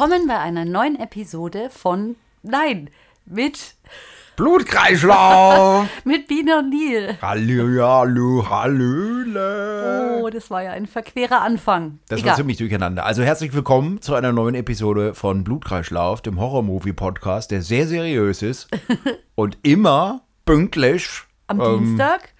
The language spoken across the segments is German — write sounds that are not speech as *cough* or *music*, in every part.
Willkommen bei einer neuen Episode von Nein, mit Blutkreislauf. *laughs* mit Biene und Nil. hallo, hallo, hallo. Oh, das war ja ein verquerer Anfang. Das Egal. war ziemlich durcheinander. Also herzlich willkommen zu einer neuen Episode von Blutkreislauf, dem Horror-Movie-Podcast, der sehr seriös ist *laughs* und immer pünktlich Am ähm, Dienstag.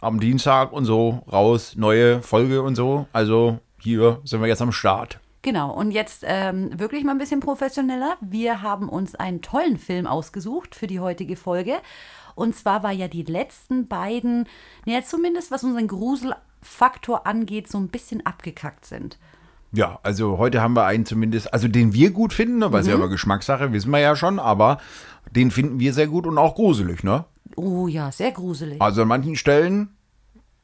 am Dienstag und so raus, neue Folge und so. Also hier sind wir jetzt am Start. Genau, und jetzt ähm, wirklich mal ein bisschen professioneller. Wir haben uns einen tollen Film ausgesucht für die heutige Folge. Und zwar war ja die letzten beiden, naja, zumindest was unseren Gruselfaktor angeht, so ein bisschen abgekackt sind. Ja, also heute haben wir einen zumindest, also den wir gut finden, ne, weil es ja aber Geschmackssache, wissen wir ja schon, aber den finden wir sehr gut und auch gruselig, ne? Oh ja, sehr gruselig. Also an manchen Stellen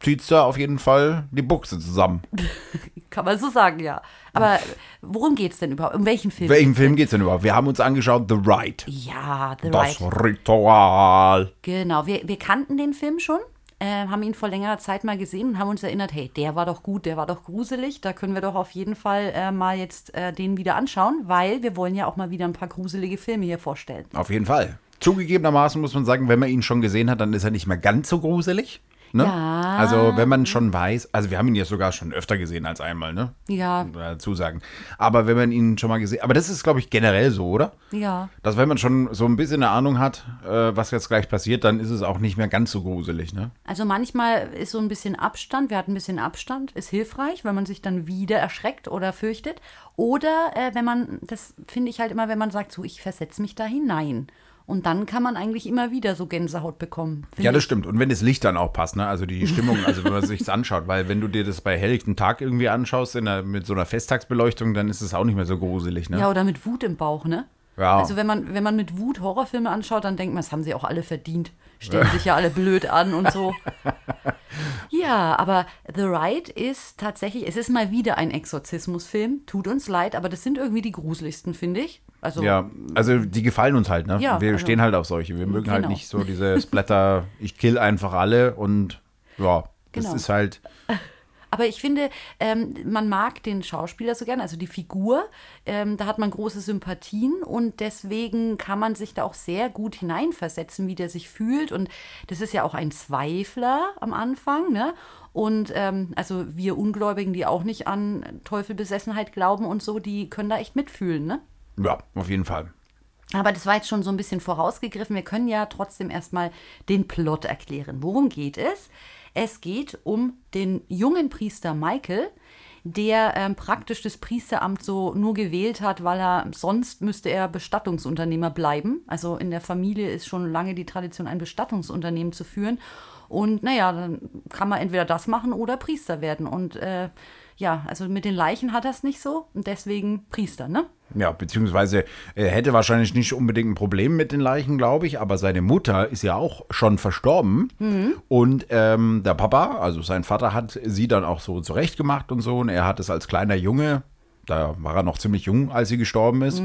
zieht's da auf jeden Fall die Buchse zusammen. *laughs* Kann man so sagen, ja. Aber worum geht's denn überhaupt? Um welchen Film? Welchen Film geht's denn überhaupt? Wir haben uns angeschaut The Ride. Ja, The Das Right. Ritual. Genau, wir, wir kannten den Film schon, äh, haben ihn vor längerer Zeit mal gesehen und haben uns erinnert, hey, der war doch gut, der war doch gruselig, da können wir doch auf jeden Fall äh, mal jetzt äh, den wieder anschauen, weil wir wollen ja auch mal wieder ein paar gruselige Filme hier vorstellen. Auf jeden Fall. Zugegebenermaßen muss man sagen, wenn man ihn schon gesehen hat, dann ist er nicht mehr ganz so gruselig. Ne? Ja. Also wenn man schon weiß, also wir haben ihn ja sogar schon öfter gesehen als einmal, ne? Ja, Dazu sagen. Aber wenn man ihn schon mal gesehen, aber das ist glaube ich generell so, oder? ja. Dass wenn man schon so ein bisschen eine Ahnung hat, äh, was jetzt gleich passiert, dann ist es auch nicht mehr ganz so gruselig, ne? Also manchmal ist so ein bisschen Abstand, wir hatten ein bisschen Abstand, ist hilfreich, wenn man sich dann wieder erschreckt oder fürchtet. Oder äh, wenn man, das finde ich halt immer, wenn man sagt, so, ich versetze mich da hinein. Und dann kann man eigentlich immer wieder so Gänsehaut bekommen. Ja, das stimmt. Und wenn das Licht dann auch passt, ne? Also die Stimmung, also wenn man sich anschaut, weil wenn du dir das bei helllichtem Tag irgendwie anschaust, in der, mit so einer Festtagsbeleuchtung, dann ist es auch nicht mehr so gruselig, ne? Ja, oder mit Wut im Bauch, ne? Ja. Also wenn man, wenn man mit Wut Horrorfilme anschaut, dann denkt man, das haben sie auch alle verdient. Stellen sich ja alle blöd an und so. *laughs* Ja, aber The Ride ist tatsächlich, es ist mal wieder ein Exorzismusfilm. Tut uns leid, aber das sind irgendwie die gruseligsten, finde ich. Also, Ja, also die gefallen uns halt, ne? Ja, wir also- stehen halt auf solche. Wir mögen halt Genau. nicht so diese Splatter, *laughs* ich kill einfach alle und ja, das Genau. ist halt, Aber ich finde, ähm, man mag den Schauspieler so gern, also die Figur. Ähm, da hat man große Sympathien und deswegen kann man sich da auch sehr gut hineinversetzen, wie der sich fühlt. Und das ist ja auch ein Zweifler am Anfang, ne? Und ähm, also wir Ungläubigen, die auch nicht an Teufelbesessenheit glauben und so, die können da echt mitfühlen, ne? Ja, auf jeden Fall. Aber das war jetzt schon so ein bisschen vorausgegriffen. Wir können ja trotzdem erstmal den Plot erklären. Worum geht es? Es geht um den jungen Priester Michael, der ähm, praktisch das Priesteramt so nur gewählt hat, weil er sonst müsste er Bestattungsunternehmer bleiben. Also in der Familie ist schon lange die Tradition, ein Bestattungsunternehmen zu führen. Und naja, dann kann man entweder das machen oder Priester werden. Und äh, ja, also mit den Leichen hat er es nicht so und deswegen Priester, ne? Ja, beziehungsweise er hätte wahrscheinlich nicht unbedingt ein Problem mit den Leichen, glaube ich, aber seine Mutter ist ja auch schon verstorben. Und ähm, der Papa, also sein Vater, hat sie dann auch so zurechtgemacht und so. Und er hat es als kleiner Junge, da war er noch ziemlich jung, als sie gestorben ist,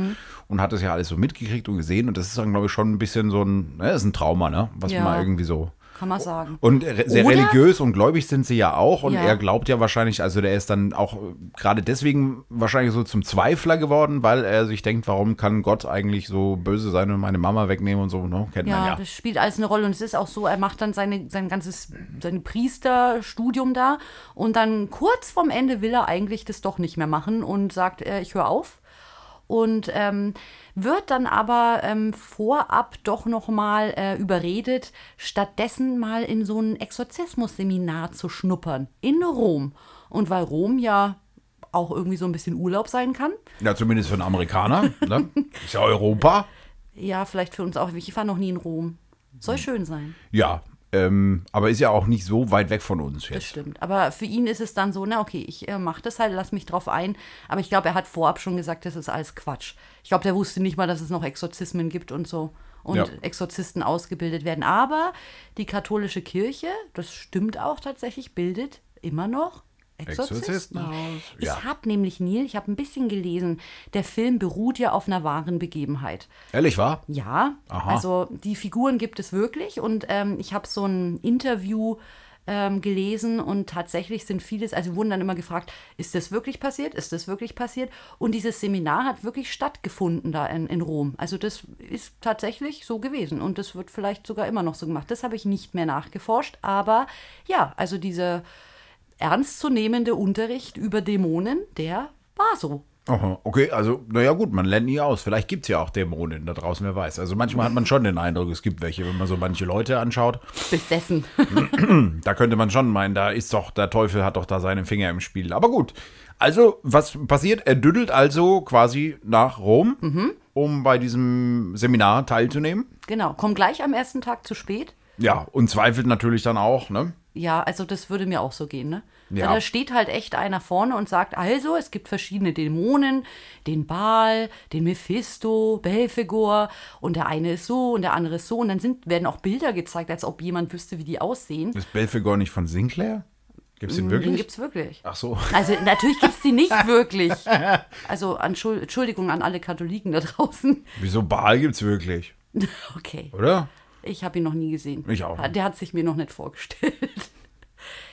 und hat es ja alles so mitgekriegt und gesehen. Und das ist dann, glaube ich, schon ein bisschen so ein, ne, ist ein Trauma, ne? Was Ja. man irgendwie so. Kann man sagen. Und sehr Oder- religiös und gläubig sind sie ja auch. Und Ja. er glaubt ja wahrscheinlich, also der ist dann auch äh, gerade deswegen wahrscheinlich so zum Zweifler geworden, weil er sich denkt, warum kann Gott eigentlich so böse sein und meine Mama wegnehmen und so, ne? Kennt Ja, man ja. das spielt alles eine Rolle und es ist auch so, er macht dann seine, sein ganzes sein Priesterstudium da und dann kurz vorm Ende will er eigentlich das doch nicht mehr machen und sagt, äh, ich höre auf und ähm, wird dann aber ähm, vorab doch noch mal äh, überredet, stattdessen mal in so ein Exorzismus-Seminar zu schnuppern in Rom und weil Rom ja auch irgendwie so ein bisschen Urlaub sein kann, Ja, zumindest für einen Amerikaner. ne? Ist ja Europa. ja vielleicht für uns auch, ich war noch nie in Rom, soll schön sein. Ja, ähm, aber ist ja auch nicht so weit weg von uns Das jetzt. stimmt. Aber für ihn ist es dann so, na okay, ich äh, mache das halt, lass mich drauf ein. Aber ich glaube, er hat vorab schon gesagt, das ist alles Quatsch. Ich glaube, der wusste nicht mal, dass es noch Exorzismen gibt und so. Und Ja. Exorzisten ausgebildet werden. Aber die katholische Kirche, das stimmt auch tatsächlich, bildet immer noch Exorzisten. Exorzisten aus, Ich ja. habe nämlich, Neil, ich habe ein bisschen gelesen, der Film beruht ja auf einer wahren Begebenheit. Ehrlich wahr? Ja, Aha. also die Figuren gibt es wirklich und ähm, ich habe so ein Interview ähm, gelesen und tatsächlich sind vieles, also wurden dann immer gefragt, ist das wirklich passiert? Ist das wirklich passiert? Und dieses Seminar hat wirklich stattgefunden da in, in Rom. Also das ist tatsächlich so gewesen und das wird vielleicht sogar immer noch so gemacht. Das habe ich nicht mehr nachgeforscht, aber ja, also dieser ernstzunehmende Unterricht über Dämonen, der war so. Aha, okay, also, naja, gut, man lernt nie aus. Vielleicht gibt es ja auch Dämonen da draußen, wer weiß. Also, manchmal hat man schon den Eindruck, es gibt welche, wenn man so manche Leute anschaut. Besessen. *clears throat* Da könnte man schon meinen, da ist doch, der Teufel hat doch da seine Finger im Spiel. Aber gut, also, was passiert? Er düdelt also quasi nach Rom, um bei diesem Seminar teilzunehmen. genau, komm gleich am ersten Tag zu spät. Ja, und zweifelt natürlich dann auch, ne? Ja, also das würde mir auch so gehen, ne? Ja. Da steht halt echt einer vorne und sagt, also, es gibt verschiedene Dämonen, den Baal, den Mephisto, Belphegor und der eine ist so und der andere ist so und dann sind, werden auch Bilder gezeigt, als ob jemand wüsste, wie die aussehen. Ist Belphegor nicht von Sinclair? Gibt es den Den wirklich? gibt's wirklich. Ach so. Also natürlich gibt's die nicht *laughs* wirklich. Also Entschuld- Entschuldigung an alle Katholiken da draußen. Wieso Baal gibt's wirklich? *laughs* Okay. Oder? Ich habe ihn noch nie gesehen. Ich auch. Der hat sich mir noch nicht vorgestellt. *laughs*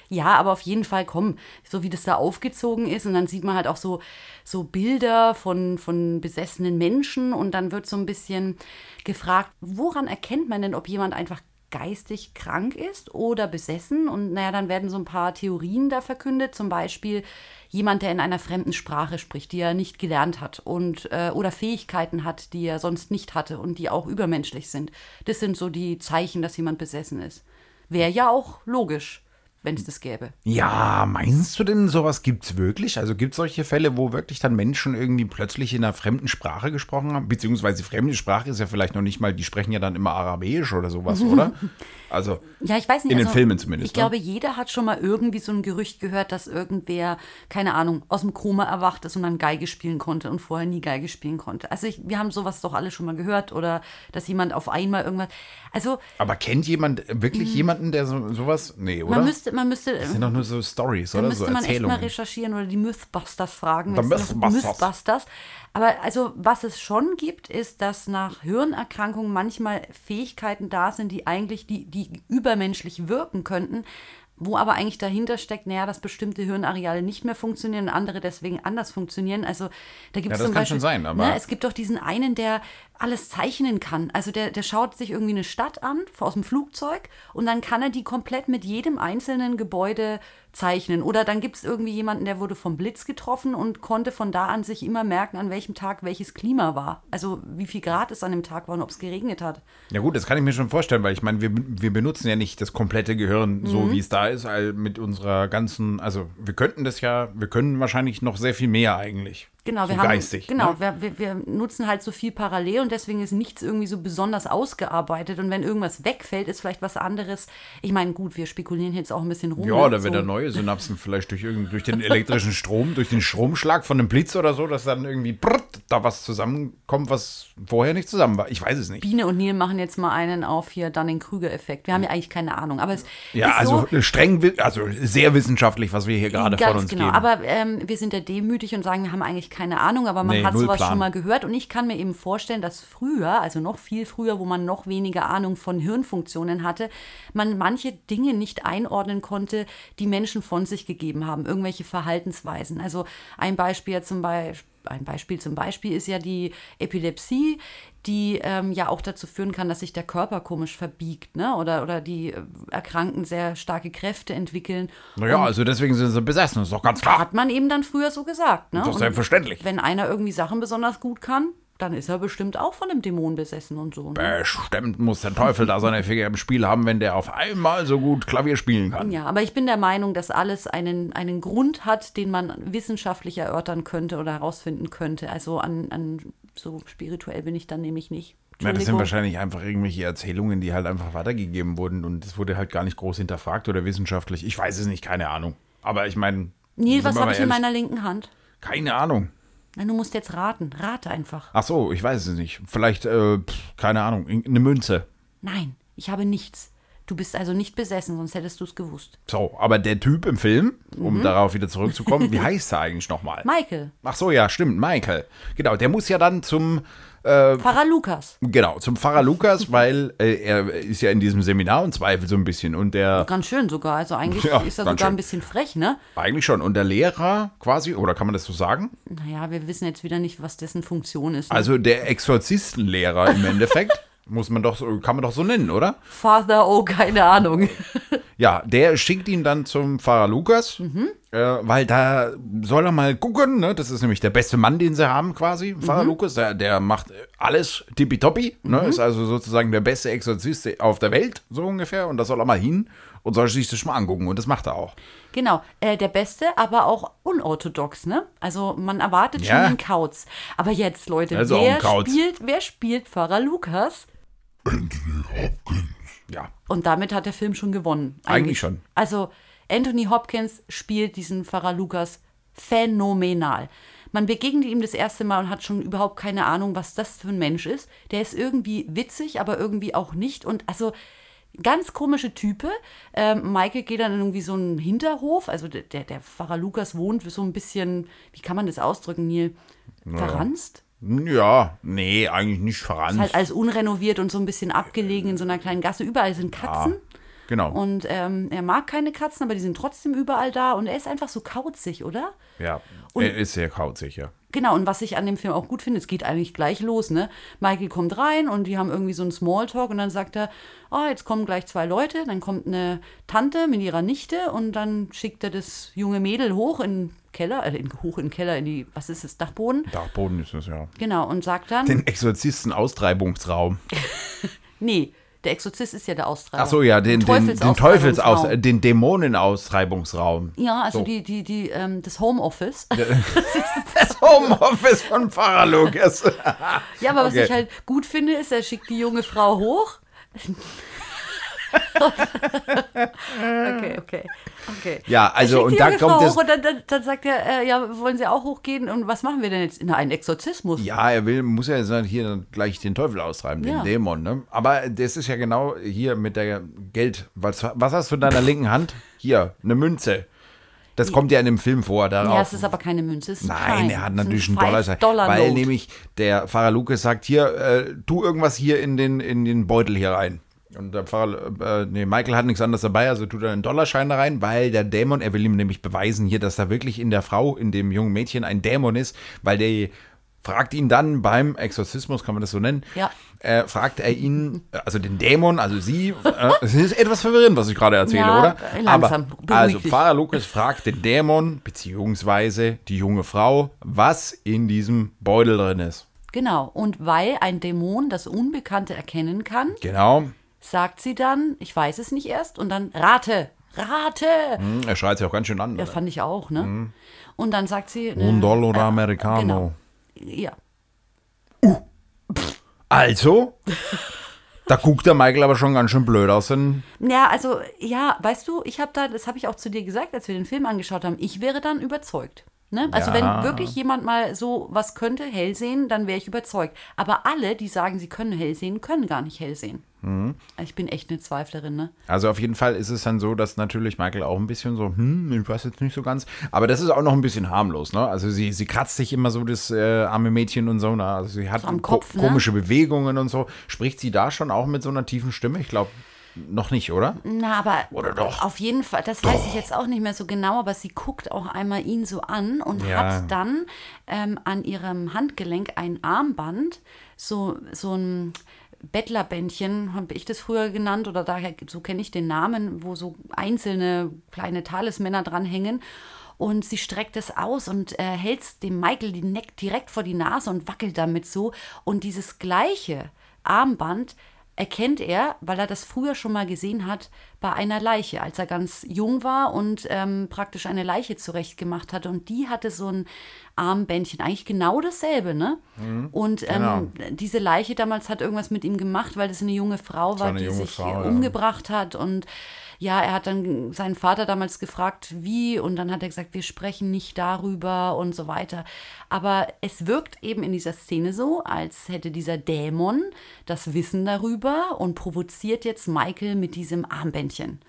Ja, aber auf jeden Fall, komm, so wie das da aufgezogen ist und dann sieht man halt auch so, so Bilder von, von besessenen Menschen und dann wird so ein bisschen gefragt, woran erkennt man denn, ob jemand einfach geistig krank ist oder besessen? Und naja, dann werden so ein paar Theorien da verkündet, zum Beispiel jemand, der in einer fremden Sprache spricht, die er nicht gelernt hat und äh, oder Fähigkeiten hat, die er sonst nicht hatte und die auch übermenschlich sind. Das sind so die Zeichen, dass jemand besessen ist. Wäre ja auch logisch, wenn es das gäbe. Ja, meinst du denn, sowas gibt's wirklich? Also gibt es solche Fälle, wo wirklich dann Menschen irgendwie plötzlich in einer fremden Sprache gesprochen haben? Beziehungsweise fremde Sprache ist ja vielleicht noch nicht mal, die sprechen ja dann immer Aramäisch oder sowas, *laughs* oder? Also, Ja, ich weiß nicht. In den also, Filmen zumindest, Ich ne? glaube, jeder hat schon mal irgendwie so ein Gerücht gehört, dass irgendwer, keine Ahnung, aus dem Koma erwacht ist und dann Geige spielen konnte und vorher nie Geige spielen konnte. Also ich, wir haben sowas doch alle schon mal gehört oder dass jemand auf einmal irgendwas. Also aber kennt jemand wirklich jemanden, der so, sowas? Nee, oder? Mhm. man müsste, man müsste. das sind doch nur so Stories, oder? müsste So man echt mal Erzählungen. recherchieren oder die Mythbusters fragen. The Mythbusters. Mythbusters. Aber also, was es schon gibt, ist, dass nach Hirnerkrankungen manchmal Fähigkeiten da sind, die eigentlich, die, die übermenschlich wirken könnten, wo aber eigentlich dahinter steckt, naja, dass bestimmte Hirnareale nicht mehr funktionieren und andere deswegen anders funktionieren. Also da gibt Ja, es das zum kann Beispiel, schon sein, aber- ne, es gibt doch diesen einen, der alles zeichnen kann. Also der, der schaut sich irgendwie eine Stadt an aus dem Flugzeug und dann kann er die komplett mit jedem einzelnen Gebäude zeichnen. Oder dann gibt es irgendwie jemanden, der wurde vom Blitz getroffen und konnte von da an sich immer merken, an welchem Tag welches Klima war. Also wie viel Grad es an dem Tag war und ob es geregnet hat. Ja gut, das kann ich mir schon vorstellen, weil ich meine, wir, wir benutzen ja nicht das komplette Gehirn so, Mhm. wie es da ist, all mit unserer ganzen, also wir könnten das ja, wir können wahrscheinlich noch sehr viel mehr eigentlich. Genau, wir so haben geistig. genau, Ne? wir, wir, wir nutzen halt so viel parallel und deswegen ist nichts irgendwie so besonders ausgearbeitet und wenn irgendwas wegfällt, ist vielleicht was anderes. Ich meine, gut, wir spekulieren jetzt auch ein bisschen rum. Ja, ne? da wird so. da neue Synapsen vielleicht durch, durch den elektrischen Strom, durch den Stromschlag von einem Blitz oder so, dass dann irgendwie brrrt, da was zusammenkommt, was vorher nicht zusammen war. Ich weiß es nicht. Biene und Neil machen jetzt mal einen auf hier Dunning-Krüger-Effekt. Wir haben ja eigentlich keine Ahnung, aber es Ja, also so, streng, also sehr wissenschaftlich, was wir hier gerade von uns genau. geben. Aber ähm, wir sind ja demütig und sagen, wir haben eigentlich keine Ahnung, aber man Nee, hat sowas Plan. schon mal gehört. Und ich kann mir eben vorstellen, dass früher, also noch viel früher, wo man noch weniger Ahnung von Hirnfunktionen hatte, man manche Dinge nicht einordnen konnte, die Menschen von sich gegeben haben, irgendwelche Verhaltensweisen. Also ein Beispiel zum Beispiel. Ein Beispiel zum Beispiel ist ja die Epilepsie, die ähm, ja auch dazu führen kann, dass sich der Körper komisch verbiegt, ne? Oder, oder die äh, Erkrankten sehr starke Kräfte entwickeln. naja, also deswegen sind sie besessen, ist doch ganz klar. Hat man eben dann früher so gesagt. Ne? Doch Und selbstverständlich. Wenn einer irgendwie Sachen besonders gut kann, dann ist er bestimmt auch von einem Dämon besessen und so. Ne? Bestimmt muss der Teufel da seine Finger im Spiel haben, wenn der auf einmal so gut Klavier spielen kann. Ja, aber ich bin der Meinung, dass alles einen, einen Grund hat, den man wissenschaftlich erörtern könnte oder herausfinden könnte. Also an, an so spirituell bin ich dann nämlich nicht. Ja, das sind wahrscheinlich einfach irgendwelche Erzählungen, die halt einfach weitergegeben wurden und es wurde halt gar nicht groß hinterfragt oder wissenschaftlich. Ich weiß es nicht, keine Ahnung. Aber ich meine. Neil, was habe ich in meiner linken Hand? Keine Ahnung. Na, du musst jetzt raten. Rate einfach. Ach so, ich weiß es nicht. Vielleicht, äh, keine Ahnung, eine Münze. Nein, ich habe nichts. Du bist also nicht besessen, sonst hättest du es gewusst. So, aber der Typ im Film, um Mhm. darauf wieder zurückzukommen, wie *laughs* heißt er eigentlich nochmal? Michael, Ach so, ja, stimmt, Michael. Genau, der muss ja dann zum, äh, Pfarrer Lukas. genau, zum Pfarrer Lukas, weil äh, er ist ja in diesem Seminar und zweifelt so ein bisschen. Und der, Ganz schön sogar. Also eigentlich *laughs* Ja, ist er sogar schön. ein bisschen frech, ne? eigentlich schon, und der Lehrer quasi, oder kann man das so sagen? Naja, wir wissen jetzt wieder nicht, was dessen Funktion ist. Ne? Also der Exorzistenlehrer im Endeffekt, *laughs* muss man doch so, kann man doch so nennen, oder? Father, oh, keine Ahnung. *laughs* Ja, der schickt ihn dann zum Pfarrer Lukas, äh, weil da soll er mal gucken. Ne? Das ist nämlich der beste Mann, den sie haben quasi. Pfarrer Lukas, der, der macht alles tippitoppi. Ne? Ist also sozusagen der beste Exorzist auf der Welt, so ungefähr. Und da soll er mal hin und soll sich das mal angucken. Und das macht er auch. Genau, äh, der Beste, aber auch unorthodox, ne? Also man erwartet Ja. schon den Kauz. Aber jetzt, Leute, Also wer spielt, wer spielt Pfarrer Lukas? Ja. Und damit hat der Film schon gewonnen. Eigentlich schon. Also Anthony Hopkins spielt diesen Pfarrer Lukas phänomenal. Man begegnet ihm das erste Mal und hat schon überhaupt keine Ahnung, was das für ein Mensch ist. Der ist irgendwie witzig, aber irgendwie auch nicht. Und also ganz komische Type. Ähm, Michael geht dann in irgendwie so einen Hinterhof. Also der, der der Pfarrer Lukas wohnt so ein bisschen, wie kann man das ausdrücken, Neil? Verranzt? Ja, nee, eigentlich nicht verrannt. Ist halt alles unrenoviert und so ein bisschen abgelegen in so einer kleinen Gasse. Überall sind Katzen. genau. Und ähm, er mag keine Katzen, aber die sind trotzdem überall da. Und er ist einfach so kauzig, oder? ja, und- er ist sehr kauzig, ja. Genau, und was ich an dem Film auch gut finde, es geht eigentlich gleich los, ne? Michael kommt rein und die haben irgendwie so einen Smalltalk und dann sagt er, oh, jetzt kommen gleich zwei Leute, dann kommt eine Tante mit ihrer Nichte und dann schickt er das junge Mädel hoch in Keller, äh, in, hoch in den Keller, in die, was ist das, Dachboden? Dachboden ist es, ja. Genau, und sagt dann, Den Exorzisten-Austreibungsraum. *laughs* nee, der Exorzist ist ja der Austreiber. Ach so, ja, den, den, den Teufelsaustreibungsraum. Teufels, den Dämonenaustreibungsraum. Ja, also So. die, die, die, ähm, das Homeoffice. *laughs* Das Homeoffice von Pfarrer Lukas. Ja, aber was Okay. ich halt gut finde, ist, er schickt die junge Frau hoch. Okay, okay, okay. Ja, also, und da kommt Frau hoch und dann, dann, dann sagt er, äh, ja, wollen Sie auch hochgehen? Und was machen wir denn jetzt? Na, einen Exorzismus. Ja, er will, muss ja jetzt hier dann gleich den Teufel austreiben, den Ja. Dämon. Ne? Aber das ist ja genau hier mit der Geld. Was, was hast du in deiner linken Hand? Hier, eine Münze. Das kommt ja in dem Film vor. Darauf. Ja, es ist aber keine Münze, Nein, er hat ein natürlich einen Dollar. Dollar weil nämlich der Pfarrer Lukas sagt, hier, äh, tu irgendwas hier in den, in den Beutel hier rein. Und der Pfarrer, äh, nee, Michael hat nichts anderes dabei, also tut er einen Dollarschein da rein, weil der Dämon, er will ihm nämlich beweisen hier, dass da wirklich in der Frau, in dem jungen Mädchen ein Dämon ist, weil der fragt ihn dann beim Exorzismus, kann man das so nennen, Ja. äh, fragt er ihn, also den Dämon, also sie, äh, es ist etwas verwirrend, was ich gerade erzähle, Ja, oder? langsam, Aber, also. Pfarrer Lukas fragt den Dämon, beziehungsweise die junge Frau, was in diesem Beutel drin ist. Genau, und weil ein Dämon das Unbekannte erkennen kann, Genau. Sagt sie dann, ich weiß es nicht erst, und dann rate, rate. Hm, Er schreit sich auch ganz schön an. Ja, fand ich auch, ne? Und dann sagt sie. Un äh, dollaro äh, americano. Genau. Ja. Also, da guckt der Michael aber schon ganz schön blöd aus. Denn, Ja, also, ja, weißt du, ich habe da, das habe ich auch zu dir gesagt, als wir den Film angeschaut haben, ich wäre dann überzeugt. Ne? Also, Ja. wenn wirklich jemand mal so was könnte, hell sehen, dann wäre ich überzeugt. Aber alle, die sagen, sie können hell sehen, können gar nicht hell sehen. Mhm. Ich bin echt eine Zweiflerin, ne? also auf jeden Fall ist es dann so, dass natürlich Michael auch ein bisschen so, hm, ich weiß jetzt nicht so ganz. Aber das ist auch noch ein bisschen harmlos, ne? Also sie, sie kratzt sich immer so das äh, arme Mädchen und so, ne? Also sie hat So am ko Kopf, ne? komische Bewegungen und so. Spricht sie da schon auch mit so einer tiefen Stimme? Ich glaube, noch nicht, oder? Na, aber Oder doch? auf jeden Fall, das weiß ich jetzt auch nicht mehr so genau, aber sie guckt auch einmal ihn so an und Ja. hat dann ähm, an ihrem Handgelenk ein Armband, so, so ein Bettlerbändchen, habe ich das früher genannt, oder daher, so kenne ich den Namen, wo so einzelne kleine Talismänner dranhängen. Und sie streckt es aus und äh, hält dem Michael die Neck direkt vor die Nase und wackelt damit so. Und dieses gleiche Armband erkennt er, weil er das früher schon mal gesehen hat, bei einer Leiche, als er ganz jung war und ähm, praktisch eine Leiche zurechtgemacht hatte. Und die hatte so ein Armbändchen, eigentlich genau dasselbe, ne? Und ähm, diese Leiche damals hat irgendwas mit ihm gemacht, weil das eine junge Frau war, eine die sich Frau, ja. umgebracht hat. Und ja, er hat dann seinen Vater damals gefragt, wie, und dann hat er gesagt, wir sprechen nicht darüber und so weiter. Aber es wirkt eben in dieser Szene so, als hätte dieser Dämon das Wissen darüber rüber und provoziert jetzt Michael mit diesem Armbändchen.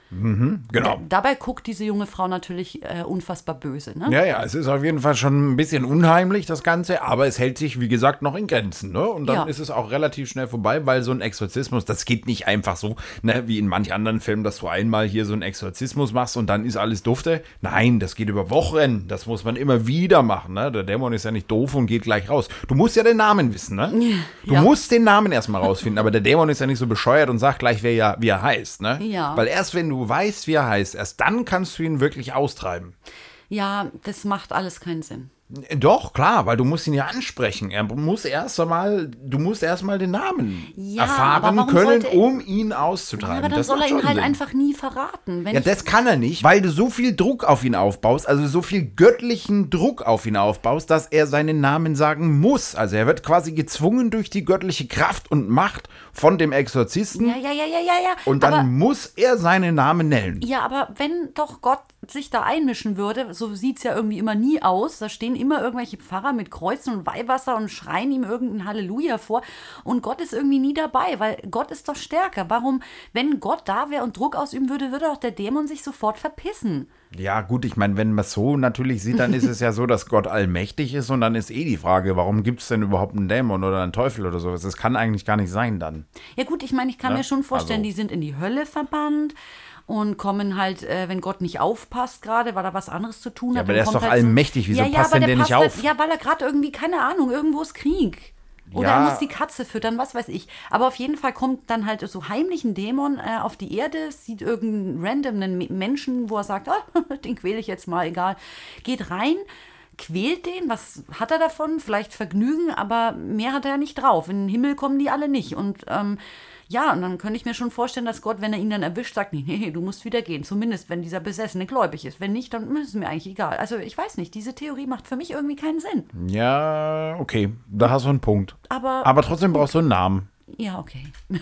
Genau. Dabei guckt diese junge Frau natürlich äh, unfassbar böse. Ne? Ja, ja, es ist auf jeden Fall schon ein bisschen unheimlich, das Ganze, aber es hält sich, wie gesagt, noch in Grenzen. Ne? Und dann Ja. ist es auch relativ schnell vorbei, weil so ein Exorzismus, das geht nicht einfach so, ne, wie in manch anderen Filmen, dass du einmal hier so einen Exorzismus machst und dann ist alles dufte. Nein, das geht über Wochen. Das muss man immer wieder machen. Ne? Der Dämon ist ja nicht doof und geht gleich raus. Du musst ja den Namen wissen. Ne? Du Ja. musst den Namen erstmal rausfinden, aber der Dämon ist ja nicht so bescheuert und sagt gleich, wer ja, wie er heißt. Ne? Ja. Weil erst wenn du weißt, wie er heißt, erst dann kannst du ihn wirklich austreiben. Ja, das macht alles keinen Sinn. Doch, klar, weil du musst ihn ja ansprechen. Er muss erst einmal, du musst erst mal den Namen Ja, erfahren können, um ihn auszutreiben. aber dann Das soll er ihn halt Sinn. einfach nie verraten. Ja, das kann er nicht, weil du so viel Druck auf ihn aufbaust, also so viel göttlichen Druck auf ihn aufbaust, dass er seinen Namen sagen muss. Also er wird quasi gezwungen durch die göttliche Kraft und Macht von dem Exorzisten ja, ja, ja, ja, ja, ja. und dann aber, muss er seinen Namen nennen. ja, aber wenn doch Gott sich da einmischen würde, so sieht es ja irgendwie immer nie aus. Da stehen immer irgendwelche Pfarrer mit Kreuzen und Weihwasser und schreien ihm irgendein Halleluja vor. Und Gott ist irgendwie nie dabei, weil Gott ist doch stärker. Warum, wenn Gott da wäre und Druck ausüben würde, würde doch der Dämon sich sofort verpissen. Ja, gut, ich meine, wenn man es so natürlich sieht, dann ist es ja so, dass Gott allmächtig ist und dann ist eh die Frage, warum gibt es denn überhaupt einen Dämon oder einen Teufel oder sowas? Das kann eigentlich gar nicht sein dann. Ja gut, ich meine, ich kann Ne? mir schon vorstellen, Also- die sind in die Hölle verbannt und kommen halt, äh, wenn Gott nicht aufpasst gerade, weil er was anderes zu tun Ja, hat. aber der ist doch halt allmächtig, wieso ja, ja, passt denn der nicht passt auf? Halt, ja, weil er gerade irgendwie, keine Ahnung, irgendwo ist Krieg. Oder Ja. er muss die Katze füttern, was weiß ich. Aber auf jeden Fall kommt dann halt so heimlich ein Dämon äh, auf die Erde, sieht irgendeinen randomen Me- Menschen, wo er sagt, ah, *laughs* den quäle ich jetzt mal, egal. Geht rein, quält den, was hat er davon? Vielleicht Vergnügen, aber mehr hat er ja nicht drauf. In den Himmel kommen die alle nicht. Und ähm, ja, und dann könnte ich mir schon vorstellen, dass Gott, wenn er ihn dann erwischt, sagt, nee, nee, du musst wieder gehen. Zumindest, wenn dieser Besessene gläubig ist. Wenn nicht, dann ist es mir eigentlich egal. Also ich weiß nicht, diese Theorie macht für mich irgendwie keinen Sinn. Ja, okay, da hast du einen Punkt. Aber Aber trotzdem brauchst du einen Namen. Ja, okay. *laughs*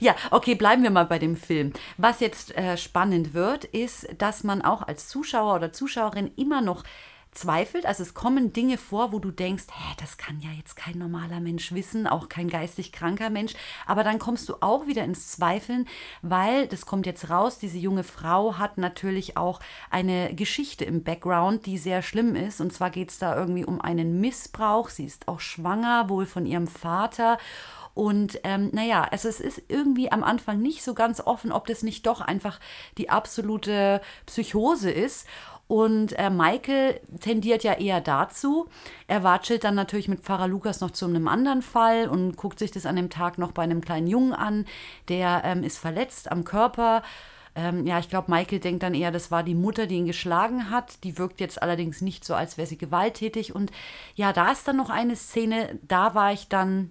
ja, okay, bleiben wir mal bei dem Film. Was jetzt äh, spannend wird, ist, dass man auch als Zuschauer oder Zuschauerin immer noch zweifelt. Also es kommen Dinge vor, wo du denkst, hä, das kann ja jetzt kein normaler Mensch wissen, auch kein geistig kranker Mensch. Aber dann kommst du auch wieder ins Zweifeln, weil, das kommt jetzt raus, diese junge Frau hat natürlich auch eine Geschichte im Background, die sehr schlimm ist. Und zwar geht es da irgendwie um einen Missbrauch. Sie ist auch schwanger, wohl von ihrem Vater. Und ähm, naja, also es ist irgendwie am Anfang nicht so ganz offen, ob das nicht doch einfach die absolute Psychose ist. Und äh, Michael tendiert ja eher dazu. Er watschelt dann natürlich mit Pfarrer Lukas noch zu einem anderen Fall und guckt sich das an dem Tag noch bei einem kleinen Jungen an. Der ähm, ist verletzt am Körper. Ähm, ja, ich glaube, Michael denkt dann eher, das war die Mutter, die ihn geschlagen hat. Die wirkt jetzt allerdings nicht so, als wäre sie gewalttätig. Und ja, da ist dann noch eine Szene, da war ich dann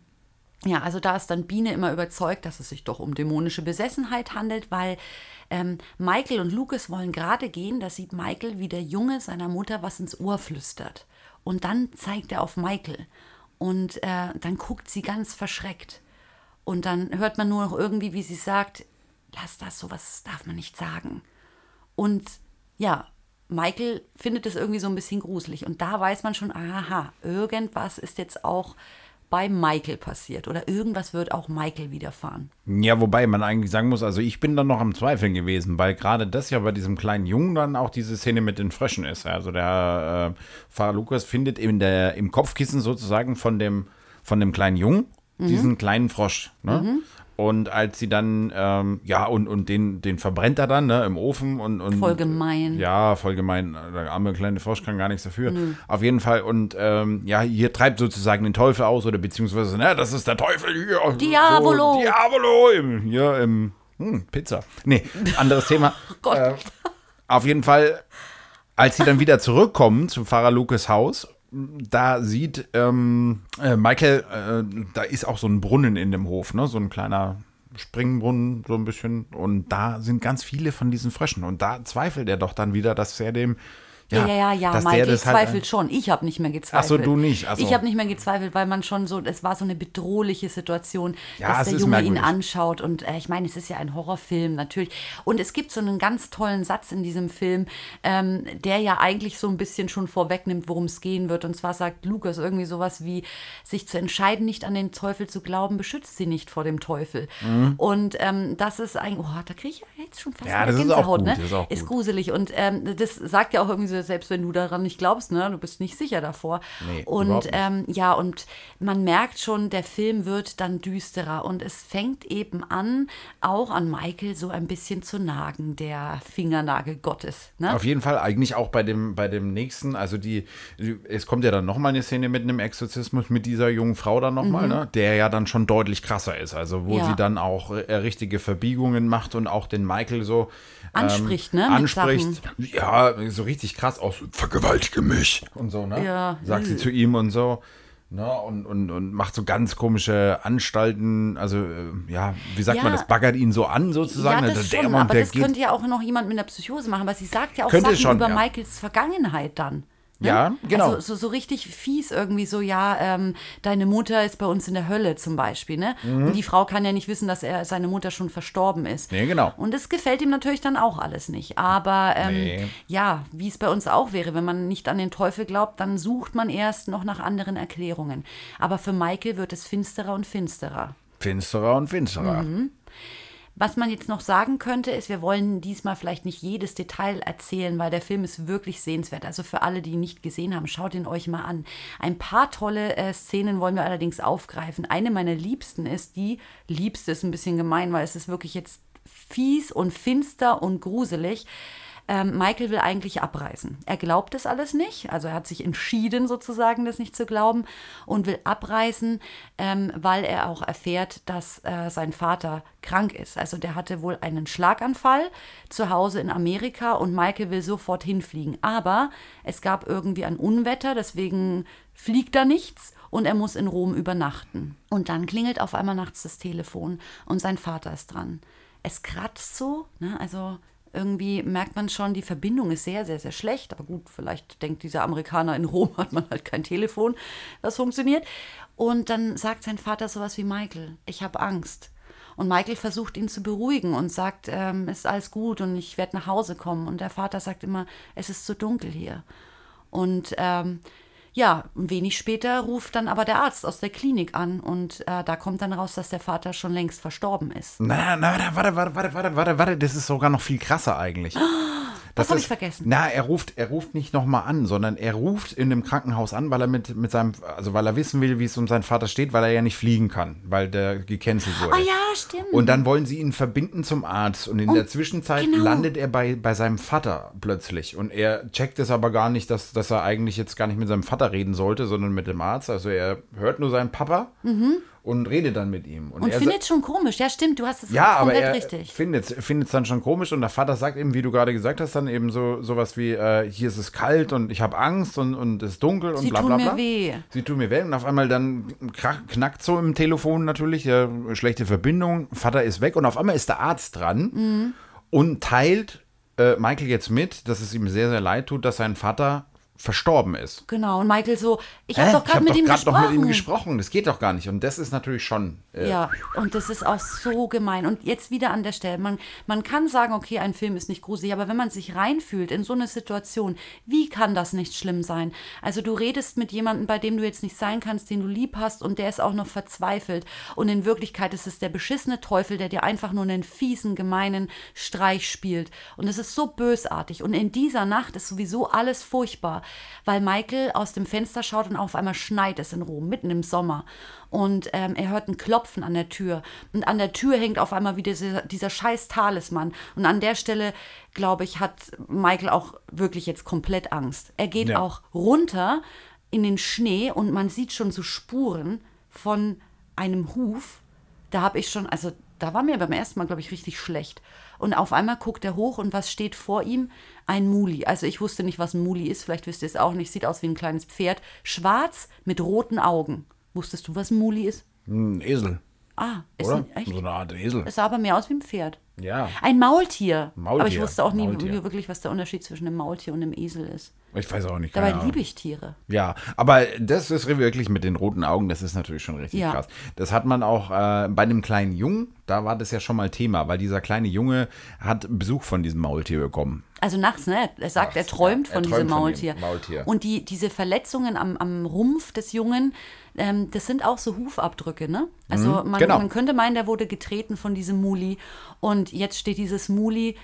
ja, also da ist dann Biene immer überzeugt, dass es sich doch um dämonische Besessenheit handelt, weil ähm, Michael und Lucas wollen gerade gehen. Da sieht Michael, wie der Junge seiner Mutter was ins Ohr flüstert. Und dann zeigt er auf Michael. Und äh, dann guckt sie ganz verschreckt. Und dann hört man nur noch irgendwie, wie sie sagt, lass das, sowas darf man nicht sagen. Und ja, Michael findet es irgendwie so ein bisschen gruselig. Und da weiß man schon, aha, irgendwas ist jetzt auch bei Michael passiert. Oder irgendwas wird auch Michael widerfahren. Ja, wobei man eigentlich sagen muss, also ich bin dann noch am Zweifeln gewesen, weil gerade das ja bei diesem kleinen Jungen dann auch diese Szene mit den Fröschen ist. Also der äh, Pfarrer Lukas findet in der, im Kopfkissen sozusagen von dem, von dem kleinen Jungen diesen kleinen Frosch. Ne? Und als sie dann, ähm, ja, und, und den, den verbrennt er dann ne, im Ofen und, und. Voll gemein. Ja, voll gemein. Der arme kleine Frosch kann gar nichts dafür. Auf jeden Fall. Und ähm, ja, hier treibt sozusagen den Teufel aus oder beziehungsweise, ne, das ist der Teufel hier. Diavolo. So, Diavolo. Im, hier im hm, Pizza. Nee, anderes Thema. *laughs* Gott. Äh, auf jeden Fall, als sie dann wieder zurückkommen zum Pfarrer Lukas Haus, da sieht ähm, äh, Michael, äh, da ist auch so ein Brunnen in dem Hof, ne? so ein kleiner Springbrunnen, so ein bisschen. Und da sind ganz viele von diesen Fröschen. Und da zweifelt er doch dann wieder, dass er dem Ja, ja, ja, ja. der Michael das halt- zweifelt schon. Ich habe nicht mehr gezweifelt. Ach so, du nicht. Ach so. Ich habe nicht mehr gezweifelt, weil man schon so, es war so eine bedrohliche Situation, Ja, dass der ist Junge ihn anschaut. Und äh, ich meine, es ist ja ein Horrorfilm, natürlich. Und es gibt so einen ganz tollen Satz in diesem Film, ähm, der ja eigentlich so ein bisschen schon vorwegnimmt, worum es gehen wird. Und zwar sagt Lukas irgendwie sowas wie, sich zu entscheiden, nicht an den Teufel zu glauben, beschützt sie nicht vor dem Teufel. Und ähm, das ist ein, oh, da kriege ich ja jetzt schon fast Mhm. Ja, das ist auch Gänsehaut, gut, ne? ist auch gut. gruselig. Und ähm, das sagt ja auch irgendwie so, selbst wenn du daran nicht glaubst, ne, du bist nicht sicher davor. Nee, und ähm, ja, und man merkt schon, der Film wird dann düsterer und es fängt eben an, auch an Michael so ein bisschen zu nagen, der Fingernagel Gottes. Ne? Auf jeden Fall, eigentlich auch bei dem, bei dem nächsten, also die, es kommt ja dann nochmal eine Szene mit einem Exorzismus mit dieser jungen Frau dann nochmal, ne? der ja dann schon deutlich krasser ist, also wo Mhm. Ja. sie dann auch äh, richtige Verbiegungen macht und auch den Michael so ähm, Anspricht, ne, Anspricht, ja, so richtig krass aus, vergewaltige mich und so, ne? Ja. Sagt sie zu ihm und so. Ne, und, und, und macht so ganz komische Anstalten, also äh, ja, wie sagt Ja. man das, baggert ihn so an sozusagen. ja, Also das der schon, Mann, aber der das geht- könnte ja auch noch jemand mit einer Psychose machen, weil sie sagt ja auch Könnte Sachen schon, über ja. Michaels Vergangenheit dann. Ne? Ja, genau. Also so, so richtig fies irgendwie so, ja, ähm, deine Mutter ist bei uns in der Hölle zum Beispiel, ne? Und die Frau kann ja nicht wissen, dass er seine Mutter schon verstorben ist. Mhm. Nee, genau. Und das gefällt ihm natürlich dann auch alles nicht. Aber ähm, Nee. ja, wie es bei uns auch wäre, wenn man nicht an den Teufel glaubt, dann sucht man erst noch nach anderen Erklärungen. Aber für Michael wird es finsterer und finsterer. Finsterer und finsterer. Mhm. Was man jetzt noch sagen könnte, ist, wir wollen diesmal vielleicht nicht jedes Detail erzählen, weil der Film ist wirklich sehenswert. Also für alle, die ihn nicht gesehen haben, schaut ihn euch mal an. Ein paar tolle äh, Szenen wollen wir allerdings aufgreifen. Eine meiner liebsten ist die, liebste ist ein bisschen gemein, weil es ist wirklich jetzt fies und finster und gruselig. Ähm, Michael will eigentlich abreisen. Er glaubt es alles nicht, also er hat sich entschieden sozusagen, das nicht zu glauben und will abreisen, ähm, weil er auch erfährt, dass äh, sein Vater krank ist. Also der hatte wohl einen Schlaganfall zu Hause in Amerika und Michael will sofort hinfliegen. Aber es gab irgendwie ein Unwetter, deswegen fliegt da nichts und er muss in Rom übernachten. Und dann klingelt auf einmal nachts das Telefon und sein Vater ist dran. Es kratzt so, ne? also irgendwie merkt man schon, die Verbindung ist sehr, sehr, sehr schlecht. Aber gut, vielleicht denkt dieser Amerikaner, in Rom hat man halt kein Telefon, das funktioniert. Und dann sagt sein Vater sowas wie Michael, ich habe Angst. Und Michael versucht ihn zu beruhigen und sagt, ähm, ist alles gut und ich werde nach Hause kommen. Und der Vater sagt immer, es ist zu dunkel hier. Und ähm, ja, ein wenig später ruft dann aber der Arzt aus der Klinik an und äh, da kommt dann raus, dass der Vater schon längst verstorben ist. Na, na, warte, warte, warte, warte, warte, warte, warte, das ist sogar noch viel krasser eigentlich. *gasps* Das hab ist- ich vergessen. Na, er ruft, er ruft nicht nochmal an, sondern er ruft in dem Krankenhaus an, weil er mit, mit seinem, also weil er wissen will, wie es um seinen Vater steht, weil er ja nicht fliegen kann, weil der gecancelt wurde. Ah ja, stimmt. Und dann wollen sie ihn verbinden zum Arzt. Und in Und- der Zwischenzeit genau. landet er bei, bei seinem Vater plötzlich. Und er checkt es aber gar nicht, dass, dass er eigentlich jetzt gar nicht mit seinem Vater reden sollte, sondern mit dem Arzt. Also er hört nur seinen Papa und redet dann mit ihm. Und sa- findet schon komisch. Ja, stimmt, du hast es ja, aber komplett er richtig. findet es dann schon komisch und der Vater sagt eben, wie du gerade gesagt hast, dann eben so sowas wie, äh, hier ist es kalt und ich habe Angst und, und es ist dunkel und Sie bla tun bla mir bla. weh. Sie tun mir weh und auf einmal dann krach, knackt so im Telefon natürlich, ja, schlechte Verbindung, Vater ist weg und auf einmal ist der Arzt dran Mhm. und teilt äh, Michael jetzt mit, dass es ihm sehr, sehr leid tut, dass sein Vater verstorben ist. Genau, und Michael so, ich habe Hä? doch gerade mit, ihm gesprochen. noch mit ihm gesprochen. Das geht doch gar nicht. Und das ist natürlich schon. Äh, Ja, und das ist auch so gemein. Und jetzt wieder an der Stelle, man, man kann sagen, okay, ein Film ist nicht gruselig, aber wenn man sich reinfühlt in so eine Situation, wie kann das nicht schlimm sein? Also du redest mit jemandem, bei dem du jetzt nicht sein kannst, den du lieb hast und der ist auch noch verzweifelt. Und in Wirklichkeit ist es der beschissene Teufel, der dir einfach nur einen fiesen, gemeinen Streich spielt. Und es ist so bösartig. Und in dieser Nacht ist sowieso alles furchtbar, weil Michael aus dem Fenster schaut und auf einmal schneit es in Rom, mitten im Sommer. Und ähm, er hört ein Klopfen an der Tür. Und an der Tür hängt auf einmal wieder dieser, dieser scheiß Talisman. Und an der Stelle, glaube ich, hat Michael auch wirklich jetzt komplett Angst. Er geht Ja. auch runter in den Schnee und man sieht schon so Spuren von einem Huf. Da habe ich schon, also da war mir beim ersten Mal, glaube ich, richtig schlecht. Und auf einmal guckt er hoch und was steht vor ihm? Ein Muli. Also ich wusste nicht, was ein Muli ist, vielleicht wisst ihr es auch nicht. Sieht aus wie ein kleines Pferd. Schwarz mit roten Augen. Wusstest du, was ein Muli ist? Ein Esel, Ah, ist oder? ein, echt? So eine Art Esel. Es sah aber mehr aus wie ein Pferd. Ja. Ein Maultier. Maultier, Aber ich wusste auch nie Maultier. wirklich, was der Unterschied zwischen einem Maultier und einem Esel ist. Ich weiß auch nicht. Dabei liebe ich Tiere. Ja, aber das ist wirklich mit den roten Augen, das ist natürlich schon richtig Ja. krass. Das hat man auch äh, bei einem kleinen Jungen, da war das ja schon mal Thema, weil dieser kleine Junge hat Besuch von diesem Maultier bekommen. Also nachts, ne? Er sagt, er Nachts, träumt ja. von Er diesem träumt von dem Maultier. Maultier. Und die, diese Verletzungen am, am Rumpf des Jungen, ähm, das sind auch so Hufabdrücke, ne? Also man, genau. man könnte meinen, der wurde getreten von diesem Muli. Und jetzt steht dieses Muli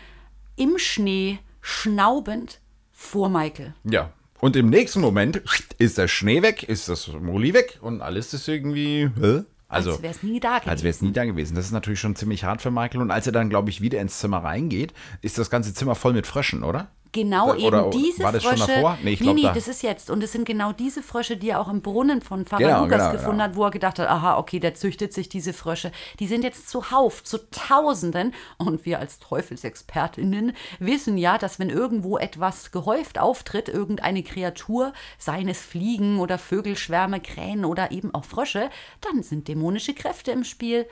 im Schnee, schnaubend vor Michael. Ja. Und im nächsten Moment ist der Schnee weg, ist das Moli weg und alles ist irgendwie. Hä? Also, Als wäre es nie da gewesen. Als wäre es nie da gewesen. Das ist natürlich schon ziemlich hart für Michael. Und als er dann, glaube ich, wieder ins Zimmer reingeht, ist das ganze Zimmer voll mit Fröschen, oder? Genau Oder- eben diese war das schon Frösche. davor? Nee, ich nee, nee, da- das ist jetzt. Und es sind genau diese Frösche, die er auch im Brunnen von Pfarrer Genau, Lukas genau, gefunden genau. hat, wo er gedacht hat, aha, okay, der züchtet sich diese Frösche. Die sind jetzt zuhauf, zu Tausenden. Und wir als Teufelsexpertinnen wissen ja, dass wenn irgendwo etwas gehäuft auftritt, irgendeine Kreatur, seien es Fliegen oder Vögelschwärme, Krähen oder eben auch Frösche, dann sind dämonische Kräfte im Spiel.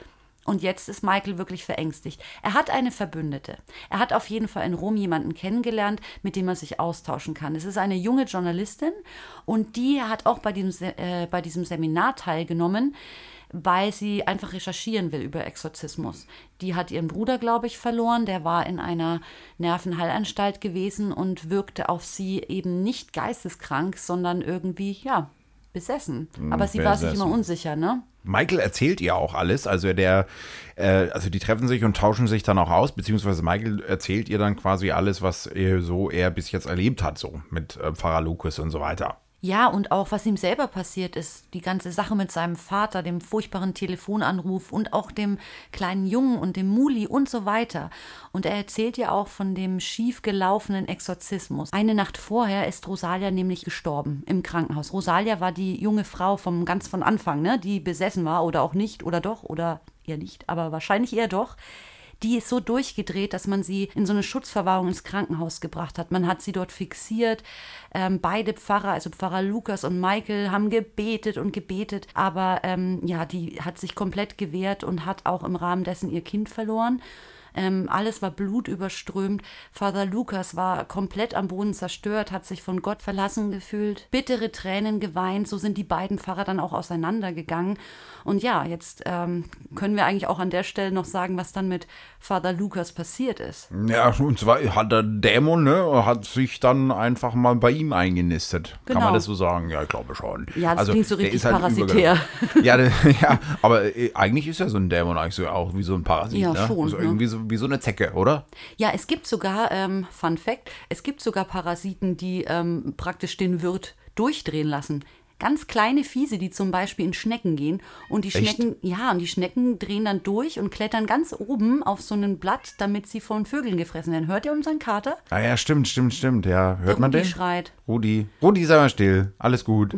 Und jetzt ist Michael wirklich verängstigt. Er hat eine Verbündete. Er hat auf jeden Fall in Rom jemanden kennengelernt, mit dem er sich austauschen kann. Es ist eine junge Journalistin und die hat auch bei diesem, Se- äh, bei diesem Seminar teilgenommen, weil sie einfach recherchieren will über Exorzismus. Die hat ihren Bruder, glaube ich, verloren. Der war in einer Nervenheilanstalt gewesen und wirkte auf sie eben nicht geisteskrank, sondern irgendwie, ja, besessen. Aber sie war sich besessen. immer unsicher, ne? Michael erzählt ihr auch alles, also der, äh, also die treffen sich und tauschen sich dann auch aus, beziehungsweise Michael erzählt ihr dann quasi alles, was er so er bis jetzt erlebt hat, so mit äh, Pfarrer Lucas und so weiter. Ja, und auch was ihm selber passiert ist, die ganze Sache mit seinem Vater, dem furchtbaren Telefonanruf und auch dem kleinen Jungen und dem Muli und so weiter. Und er erzählt ja auch von dem schiefgelaufenen Exorzismus. Eine Nacht vorher ist Rosalia nämlich gestorben im Krankenhaus. Rosalia war die junge Frau vom ganz von Anfang, ne, die besessen war oder auch nicht oder doch oder eher nicht, aber wahrscheinlich eher doch die ist so durchgedreht, dass man sie in so eine Schutzverwahrung ins Krankenhaus gebracht hat. Man hat sie dort fixiert. Ähm, beide Pfarrer, also Pfarrer Lukas und Michael, haben gebetet und gebetet. Aber ähm, ja, die hat sich komplett gewehrt und hat auch im Rahmen dessen ihr Kind verloren. Ähm, alles war blutüberströmt. Father Lukas war komplett am Boden zerstört, hat sich von Gott verlassen gefühlt, bittere Tränen geweint. So sind die beiden Pfarrer dann auch auseinandergegangen. Und ja, jetzt ähm, können wir eigentlich auch an der Stelle noch sagen, was dann mit Father Lukas passiert ist. Ja, und zwar hat der Dämon, ne, hat sich dann einfach mal bei ihm eingenistet. Kann Genau. man das so sagen? Ja, ich glaube schon. Ja, das klingt so richtig ist halt parasitär. Ja, der, *laughs* ja, aber äh, eigentlich ist ja so ein Dämon eigentlich so auch wie so ein Parasit, Ja, ne? schon, So ne? irgendwie so wie so eine Zecke, oder? Ja, es gibt sogar, ähm, Fun Fact, es gibt sogar Parasiten, die ähm, praktisch den Wirt durchdrehen lassen. Ganz kleine Fiese, die zum Beispiel in Schnecken gehen. Und die Echt? Schnecken, ja, und die Schnecken drehen dann durch und klettern ganz oben auf so ein Blatt, damit sie von Vögeln gefressen werden. Hört ihr unseren Kater? Ah ja, stimmt, stimmt, stimmt. Ja, hört Der man Rudi den? schreit. Rudi, Rudi, sei mal still. Alles gut.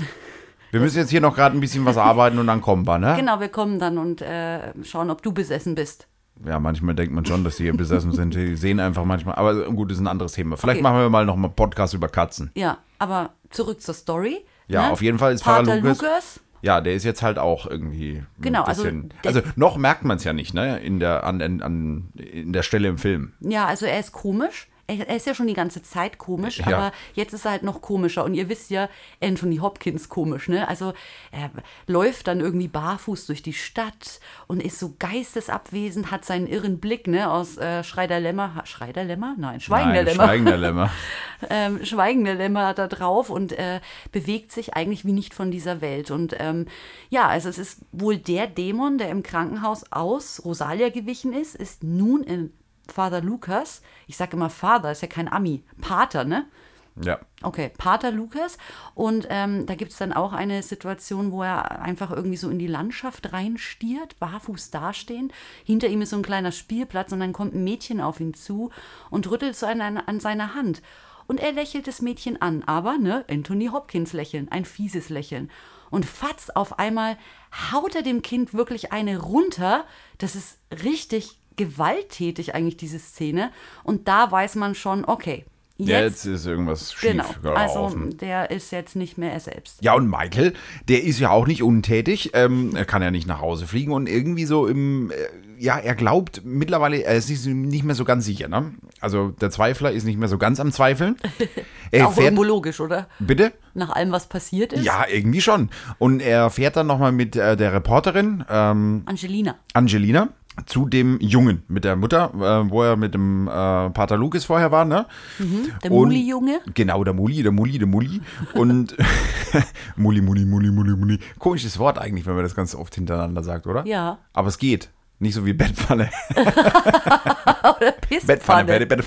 Wir müssen jetzt hier noch gerade ein bisschen was arbeiten und dann kommen wir, ne? Genau, wir kommen dann und äh, schauen, ob du besessen bist. Ja, manchmal denkt man schon, dass die hier *laughs* besessen sind. Die sehen einfach manchmal. Aber gut, das ist ein anderes Thema. Vielleicht Okay. machen wir mal noch mal einen Podcast über Katzen. Ja, aber zurück zur Story. Ja, ne? auf jeden Fall ist Pfarrer Pater Lukas- Lukas. Ja, der ist jetzt halt auch irgendwie. ein Genau, also also noch merkt man es ja nicht, ne? In der, an, an, an, in der Stelle im Film. Ja, also er ist komisch. Er ist ja schon die ganze Zeit komisch, Ja. aber jetzt ist er halt noch komischer. Und ihr wisst ja, Anthony Hopkins komisch, ne? Also er läuft dann irgendwie barfuß durch die Stadt und ist so geistesabwesend, hat seinen irren Blick, ne? Aus äh, Schrei der Lämmer. Ha- Schrei der Lämmer? Nein, Schweigen der Nein, Lämmer. Schweigen der *laughs* Lämmer. ähm, schweigende Lämmer da drauf und äh, bewegt sich eigentlich wie nicht von dieser Welt. Und ähm, ja, also es ist wohl der Dämon, der im Krankenhaus aus Rosalia gewichen ist, ist nun in Father Lukas. Ich sage immer Father, ist ja kein Ami. Pater, ne? Ja. Okay, Pater Lukas. Und ähm, da gibt es dann auch eine Situation, wo er einfach irgendwie so in die Landschaft reinstiert, barfuß dastehen. Hinter ihm ist so ein kleiner Spielplatz und dann kommt ein Mädchen auf ihn zu und rüttelt so an, an seiner Hand. Und er lächelt das Mädchen an, aber, ne, Anthony Hopkins lächeln, ein fieses Lächeln. Und fatz, auf einmal haut er dem Kind wirklich eine runter. Das ist richtig gewalttätig eigentlich, diese Szene. Und da weiß man schon, okay, Jetzt, Jetzt ist irgendwas schief genau. Also der ist jetzt nicht mehr er selbst. Ja, und Michael, der ist ja auch nicht untätig. Ähm, er kann ja nicht nach Hause fliegen und irgendwie so im, äh, ja, er glaubt mittlerweile, er ist nicht mehr so ganz sicher. Ne? Also der Zweifler ist nicht mehr so ganz am Zweifeln. *laughs* Er Auch fährt, irgendwo logisch, oder? bitte? Nach allem, was passiert ist. Ja, irgendwie schon. Und er fährt dann nochmal mit äh, der Reporterin ähm, Angelina. Angelina zu dem Jungen mit der Mutter, äh, wo er mit dem äh, Pater Lucas vorher war, ne? Der Und- Muli-Junge. Genau, der Muli, der Muli, der Muli. Und *laughs* Muli, Muli, Muli, Muli, Muli. Komisches Wort eigentlich, wenn man das ganz oft hintereinander sagt, oder? Ja. Aber es geht. Nicht so wie Bettpfanne. *laughs* Oder Bettpfanne, Pisspfanne. Bett, Bett,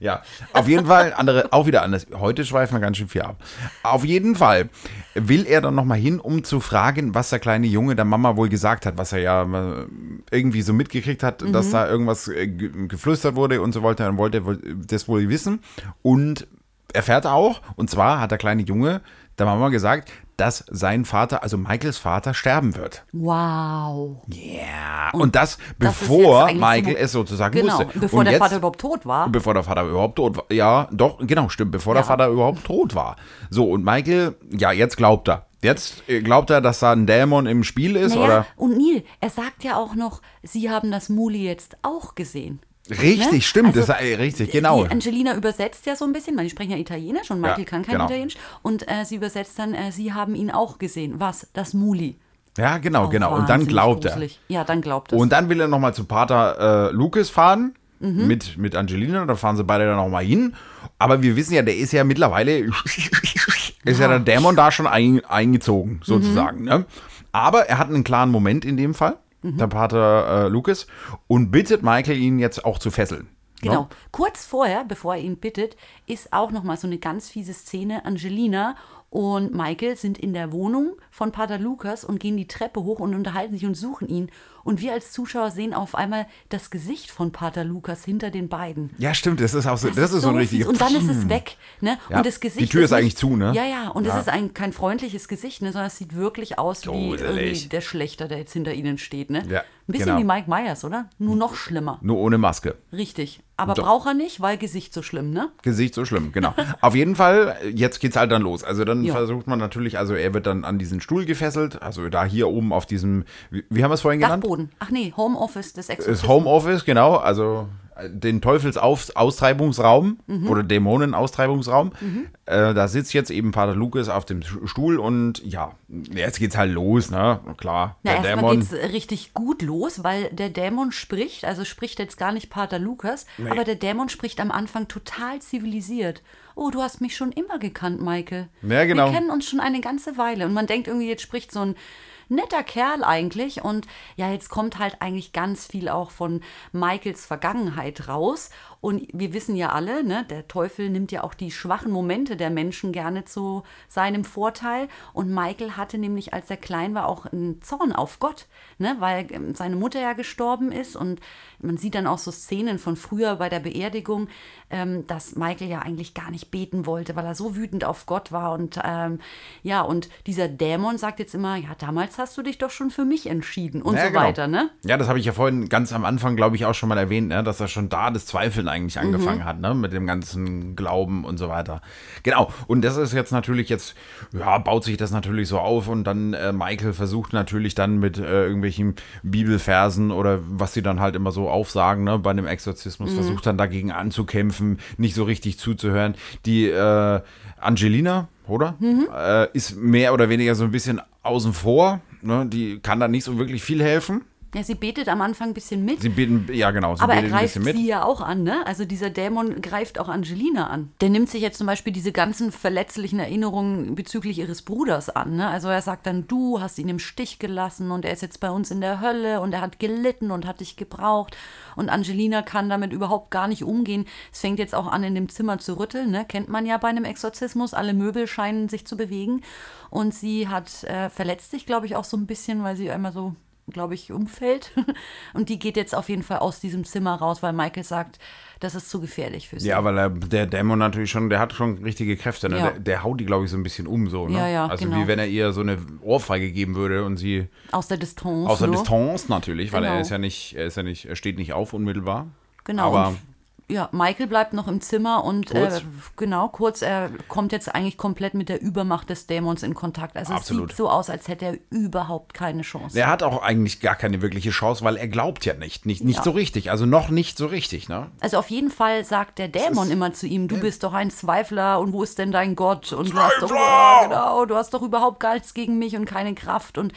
Ja, auf jeden Fall, andere, auch wieder anders. Heute schweifen wir ganz schön viel ab. Auf jeden Fall will er dann nochmal hin, um zu fragen, was der kleine Junge der Mama wohl gesagt hat, was er ja äh, irgendwie so mitgekriegt hat, dass da irgendwas äh, ge- geflüstert wurde und so wollte. Dann wollte er wohl- das wohl wissen. Und erfährt auch, und zwar hat der kleine Junge der Mama gesagt, dass sein Vater, also Michaels Vater, sterben wird. Wow. Ja. Und, das, das bevor eigentlich Michael so- es sozusagen Genau. wusste. Bevor und der jetzt, Vater überhaupt tot war. Bevor der Vater überhaupt tot war. Ja, doch, genau, stimmt. Bevor der Ja. Vater überhaupt tot war. So, und Michael, ja, jetzt glaubt er. Jetzt äh, glaubt er, dass da ein Dämon im Spiel ist, Naja, oder? und Neil, er sagt ja auch noch, sie haben das Muli jetzt auch gesehen. Richtig, Ne? stimmt. Also, das, äh, richtig, genau. Angelina übersetzt ja so ein bisschen, weil die sprechen ja Italienisch und Michael Ja, kann kein genau. Italienisch. Und äh, sie übersetzt dann, äh, sie haben ihn auch gesehen. Was? Das Muli. Ja, genau, Auch genau. Und dann glaubt er. Ja, dann glaubt er. Und dann will er nochmal zu Pater äh, Lucas fahren. Mhm. Mit, mit Angelina, da fahren sie beide dann nochmal hin. Aber wir wissen ja, der ist ja mittlerweile, ist ja der Dämon da schon ein, eingezogen, sozusagen. Mhm. Ne? Aber er hat einen klaren Moment in dem Fall, Mhm. der Pater äh, Lucas, und bittet Michael, ihn jetzt auch zu fesseln. Genau. Ne? Kurz vorher, bevor er ihn bittet, ist auch noch mal so eine ganz fiese Szene. Angelina und Michael sind in der Wohnung von Pater Lukas und gehen die Treppe hoch und unterhalten sich und suchen ihn. Und wir als Zuschauer sehen auf einmal das Gesicht von Pater Lukas hinter den beiden. Ja, stimmt, das ist auch so, das, ist so ein richtiges. Und dann ist es weg. Ne? Ja, Und das Gesicht die Tür ist nicht- eigentlich zu, ne? Ja, ja. Und Ja. es ist ein, kein freundliches Gesicht, ne? sondern es sieht wirklich aus wie der Schlechter, der jetzt hinter ihnen steht. Ne? Ja, ein bisschen genau. wie Mike Myers, oder? Nur noch schlimmer. Nur ohne Maske. Richtig. Aber Doch. braucht er nicht, weil Gesicht so schlimm, ne? Gesicht so schlimm, genau. *laughs* Auf jeden Fall, jetzt geht's halt dann los. Also dann Ja. versucht man natürlich, also er wird dann an diesen Stuhl gefesselt, also da hier oben auf diesem, wie, wie haben wir es vorhin genannt? Dachboden. Ach nee, Homeoffice des Das Exorzisten. Homeoffice, genau, also äh, den Teufelsaustreibungsraum Mhm. oder Dämonenaustreibungsraum. Äh, da sitzt jetzt eben Pater Lucas auf dem Stuhl und ja, jetzt geht's halt los, ne? Klar, Na, der erstmal Dämon. geht's richtig gut los, weil der Dämon spricht, also spricht jetzt gar nicht Pater Lukas, aber der Dämon spricht am Anfang total zivilisiert. Oh, du hast mich schon immer gekannt, Michael. Ja, genau. Wir kennen uns schon eine ganze Weile. Und man denkt irgendwie, jetzt spricht so ein netter Kerl eigentlich. Und ja, jetzt kommt halt eigentlich ganz viel auch von Michaels Vergangenheit raus. Und wir wissen ja alle, ne, der Teufel nimmt ja auch die schwachen Momente der Menschen gerne zu seinem Vorteil. Und Michael hatte nämlich, als er klein war, auch einen Zorn auf Gott, ne, weil ähm, seine Mutter ja gestorben ist. Und man sieht dann auch so Szenen von früher bei der Beerdigung, ähm, dass Michael ja eigentlich gar nicht beten wollte, weil er so wütend auf Gott war. Und ähm, ja, und dieser Dämon sagt jetzt immer, ja, damals hast du dich doch schon für mich entschieden und Ja, so genau. weiter, ne? Ja, das habe ich ja vorhin ganz am Anfang, glaube ich, auch schon mal erwähnt, ne? dass er schon da das Zweifeln eigentlich angefangen Mhm. hat, ne? mit dem ganzen Glauben und so weiter. Genau, und das ist jetzt natürlich jetzt, ja, baut sich das natürlich so auf und dann äh, Michael versucht natürlich dann mit äh, irgendwelchen Bibelversen oder was sie dann halt immer so aufsagen, ne? bei einem Exorzismus, Mhm. versucht dann dagegen anzukämpfen, nicht so richtig zuzuhören. Die äh, Angelina, oder? Mhm. Äh, ist mehr oder weniger so ein bisschen außen vor, ne? die kann da nicht so wirklich viel helfen. Ja, sie betet am Anfang ein bisschen mit. Sie beten, ja genau, sie Aber er greift sie ja auch an, ne? Also dieser Dämon greift auch Angelina an. Der nimmt sich jetzt zum Beispiel diese ganzen verletzlichen Erinnerungen bezüglich ihres Bruders an, ne? Also er sagt dann, du hast ihn im Stich gelassen und er ist jetzt bei uns in der Hölle und er hat gelitten und hat dich gebraucht. Und Angelina kann damit überhaupt gar nicht umgehen. Es fängt jetzt auch an, in dem Zimmer zu rütteln, ne? Kennt man ja bei einem Exorzismus. Alle Möbel scheinen sich zu bewegen. Und sie hat äh, verletzt sich, glaube ich, auch so ein bisschen, weil sie einmal so glaube ich, umfällt. *laughs* Und die geht jetzt auf jeden Fall aus diesem Zimmer raus, weil Michael sagt, das ist zu gefährlich für sie. Ja, weil er, der Dämon natürlich schon, der hat schon richtige Kräfte. Ne? Ja. Der, der haut die, glaube ich, so ein bisschen um. So, ne? Ja, ja, also genau. wie wenn er ihr so eine Ohrfeige geben würde und sie Aus der Distanz. aus der? Distanz natürlich, weil er Genau. ist ja nicht, er ist ja nicht, er steht nicht auf unmittelbar. Genau. Aber Ja, Michael bleibt noch im Zimmer und Kurz. Äh, genau, kurz, er kommt jetzt eigentlich komplett mit der Übermacht des Dämons in Kontakt. Also Absolut. es sieht so aus, als hätte er überhaupt keine Chance. Er hat auch eigentlich gar keine wirkliche Chance, weil er glaubt ja nicht. Nicht, nicht Ja. so richtig. Also noch nicht so richtig, ne? Also auf jeden Fall sagt der Dämon immer zu ihm, du bist doch ein Zweifler und wo ist denn dein Gott? Und du hast doch, Zweifler! ja, genau, du hast doch überhaupt gar nichts gegen mich und keine Kraft und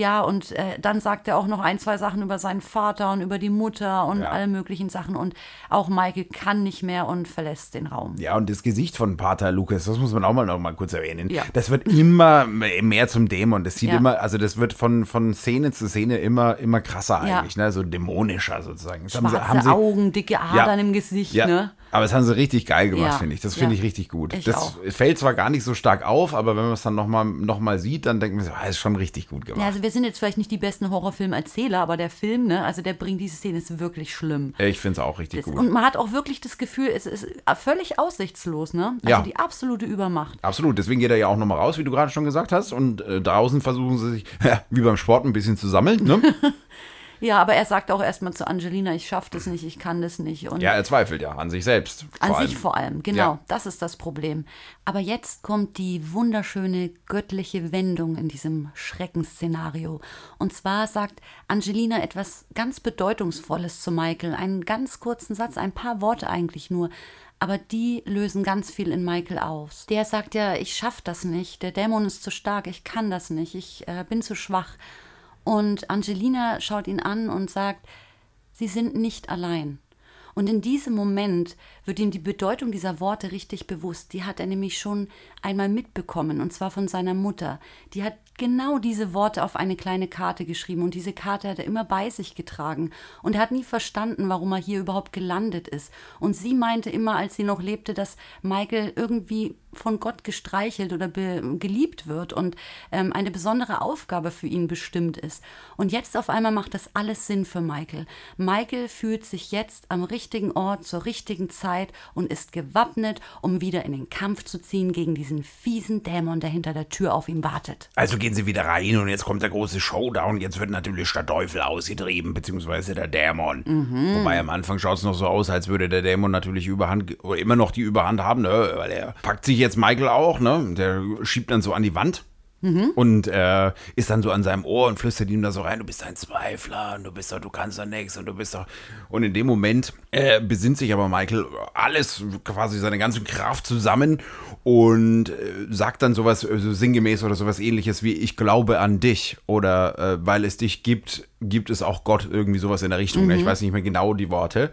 ja, und äh, dann sagt er auch noch ein, zwei Sachen über seinen Vater und über die Mutter und Ja. alle möglichen Sachen. Und auch Michael kann nicht mehr und verlässt den Raum. Ja, und das Gesicht von Pater Lukas, das muss man auch mal noch mal kurz erwähnen. Ja. Das wird immer mehr zum Dämon. Das sieht Ja. immer, also das wird von, von Szene zu Szene immer, immer krasser eigentlich, ne? So dämonischer sozusagen. Das haben Schwarze sie, haben sie, Augen, dicke Adern im Gesicht, ja, ne? Aber das haben sie richtig geil gemacht, Ja. finde ich. Das finde Ja. ich richtig gut. Ich das auch. fällt zwar gar nicht so stark auf, aber wenn man es dann nochmal noch mal sieht, dann denkt man so, ah, ist schon richtig gut gemacht. Ja, also wir sind jetzt vielleicht nicht die besten Horrorfilmerzähler, aber der Film, ne, also der bringt diese Szene ist wirklich schlimm. ich finde es auch richtig Das, gut. und man hat auch wirklich das Gefühl, es ist völlig aussichtslos, ne? Also Ja. die absolute Übermacht. Absolut, deswegen geht er ja auch nochmal raus, wie du gerade schon gesagt hast. Und äh, draußen versuchen sie sich, *laughs* wie beim Sport, ein bisschen zu sammeln. Ne? *laughs* Ja, aber er sagt auch erstmal zu Angelina, ich schaffe das nicht, ich kann das nicht. Und ja, er zweifelt ja an sich selbst. An vor sich allem. vor allem, genau. Ja. Das ist das Problem. Aber jetzt kommt die wunderschöne göttliche Wendung in diesem Schreckensszenario. Und zwar sagt Angelina etwas ganz Bedeutungsvolles zu Michael. Einen ganz kurzen Satz, ein paar Worte eigentlich nur. Aber die lösen ganz viel in Michael aus. Der sagt ja, ich schaff das nicht. Der Dämon ist zu stark. Ich kann das nicht. Ich äh, bin zu schwach. Und Angelina schaut ihn an und sagt, Sie sind nicht allein. Und in diesem Moment wird ihm die Bedeutung dieser Worte richtig bewusst. Die hat er nämlich schon einmal mitbekommen, und zwar von seiner Mutter. Die hat genau diese Worte auf eine kleine Karte geschrieben und diese Karte hat er immer bei sich getragen. Und er hat nie verstanden, warum er hier überhaupt gelandet ist. Und sie meinte immer, als sie noch lebte, dass Michael irgendwie von Gott gestreichelt oder geliebt wird und ähm, eine besondere Aufgabe für ihn bestimmt ist. Und jetzt auf einmal macht das alles Sinn für Michael. Michael fühlt sich jetzt am richtigen Ort zur richtigen Zeit und ist gewappnet, um wieder in den Kampf zu ziehen gegen diesen fiesen Dämon, der hinter der Tür auf ihm wartet. Also gehen sie wieder rein und jetzt kommt der große Showdown. Jetzt wird natürlich der Teufel ausgetrieben, beziehungsweise der Dämon. Mhm. Wobei am Anfang schaut es noch so aus, als würde der Dämon natürlich Überhand, oder immer noch die Überhand haben, ne? weil er packt sich jetzt Michael auch, ne? der schiebt dann so an die Wand. Mhm. Und äh, ist dann so an seinem Ohr und flüstert ihm da so rein, du bist ein Zweifler und du bist doch, du kannst doch nichts und du bist doch. Und in dem Moment äh, besinnt sich aber Michael alles, quasi seine ganze Kraft zusammen und äh, sagt dann sowas äh, so sinngemäß oder sowas ähnliches wie Ich glaube an dich oder äh, weil es dich gibt, gibt es auch Gott, irgendwie sowas in der Richtung. ne? Ich weiß nicht mehr genau die Worte.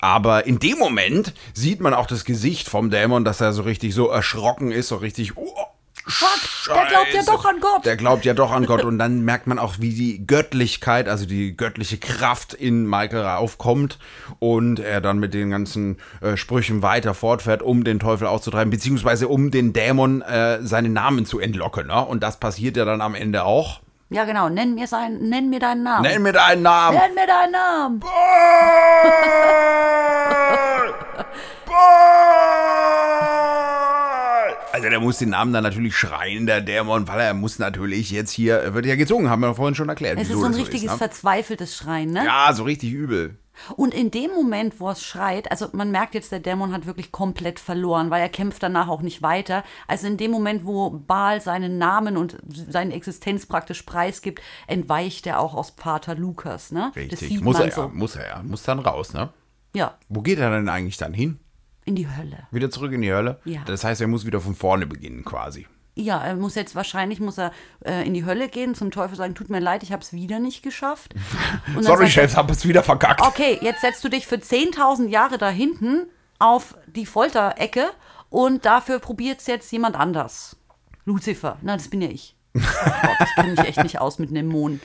Aber in dem Moment sieht man auch das Gesicht vom Dämon, dass er so richtig so erschrocken ist, so richtig. Oh, Fuck, der glaubt ja doch an Gott. Der glaubt ja doch an Gott. Und dann merkt man auch, wie die Göttlichkeit, also die göttliche Kraft in Michael aufkommt und er dann mit den ganzen äh, Sprüchen weiter fortfährt, um den Teufel auszutreiben, beziehungsweise um den Dämon äh, seinen Namen zu entlocken. Ne? Und das passiert ja dann am Ende auch. Ja, genau. Nenn mir, sein, nenn mir deinen Namen. Nenn mir deinen Namen. Nenn mir deinen Namen. Paul! *laughs* Paul! Also der muss den Namen dann natürlich schreien, der Dämon, weil er muss natürlich jetzt hier, er wird ja gezogen, haben wir vorhin schon erklärt. Es ist so ein richtiges ne? verzweifeltes Schreien, ne? Ja, so richtig übel. Und in dem Moment, wo es schreit, also man merkt jetzt, der Dämon hat wirklich komplett verloren, weil er kämpft danach auch nicht weiter. Also in dem Moment, wo Baal seinen Namen und seine Existenz praktisch preisgibt, entweicht er auch aus Pater Lukas, ne? Richtig. Muss er, ja, so. muss er ja. Muss dann raus, ne? Ja, Wo geht er denn eigentlich dann hin? In die Hölle. Wieder zurück in die Hölle? Ja. Das heißt, er muss wieder von vorne beginnen quasi. Ja, er muss jetzt wahrscheinlich muss er äh, in die Hölle gehen, zum Teufel sagen, tut mir leid, ich habe es wieder nicht geschafft. *laughs* Sorry, sagt er, Chefs, hab es wieder verkackt. Okay, jetzt setzt du dich für 10.000 Jahre da hinten auf die Folterecke und dafür probiert es jetzt jemand anders. Lucifer. Na, das bin ja ich. Oh Gott, ich kenne mich echt nicht aus mit Dämonen.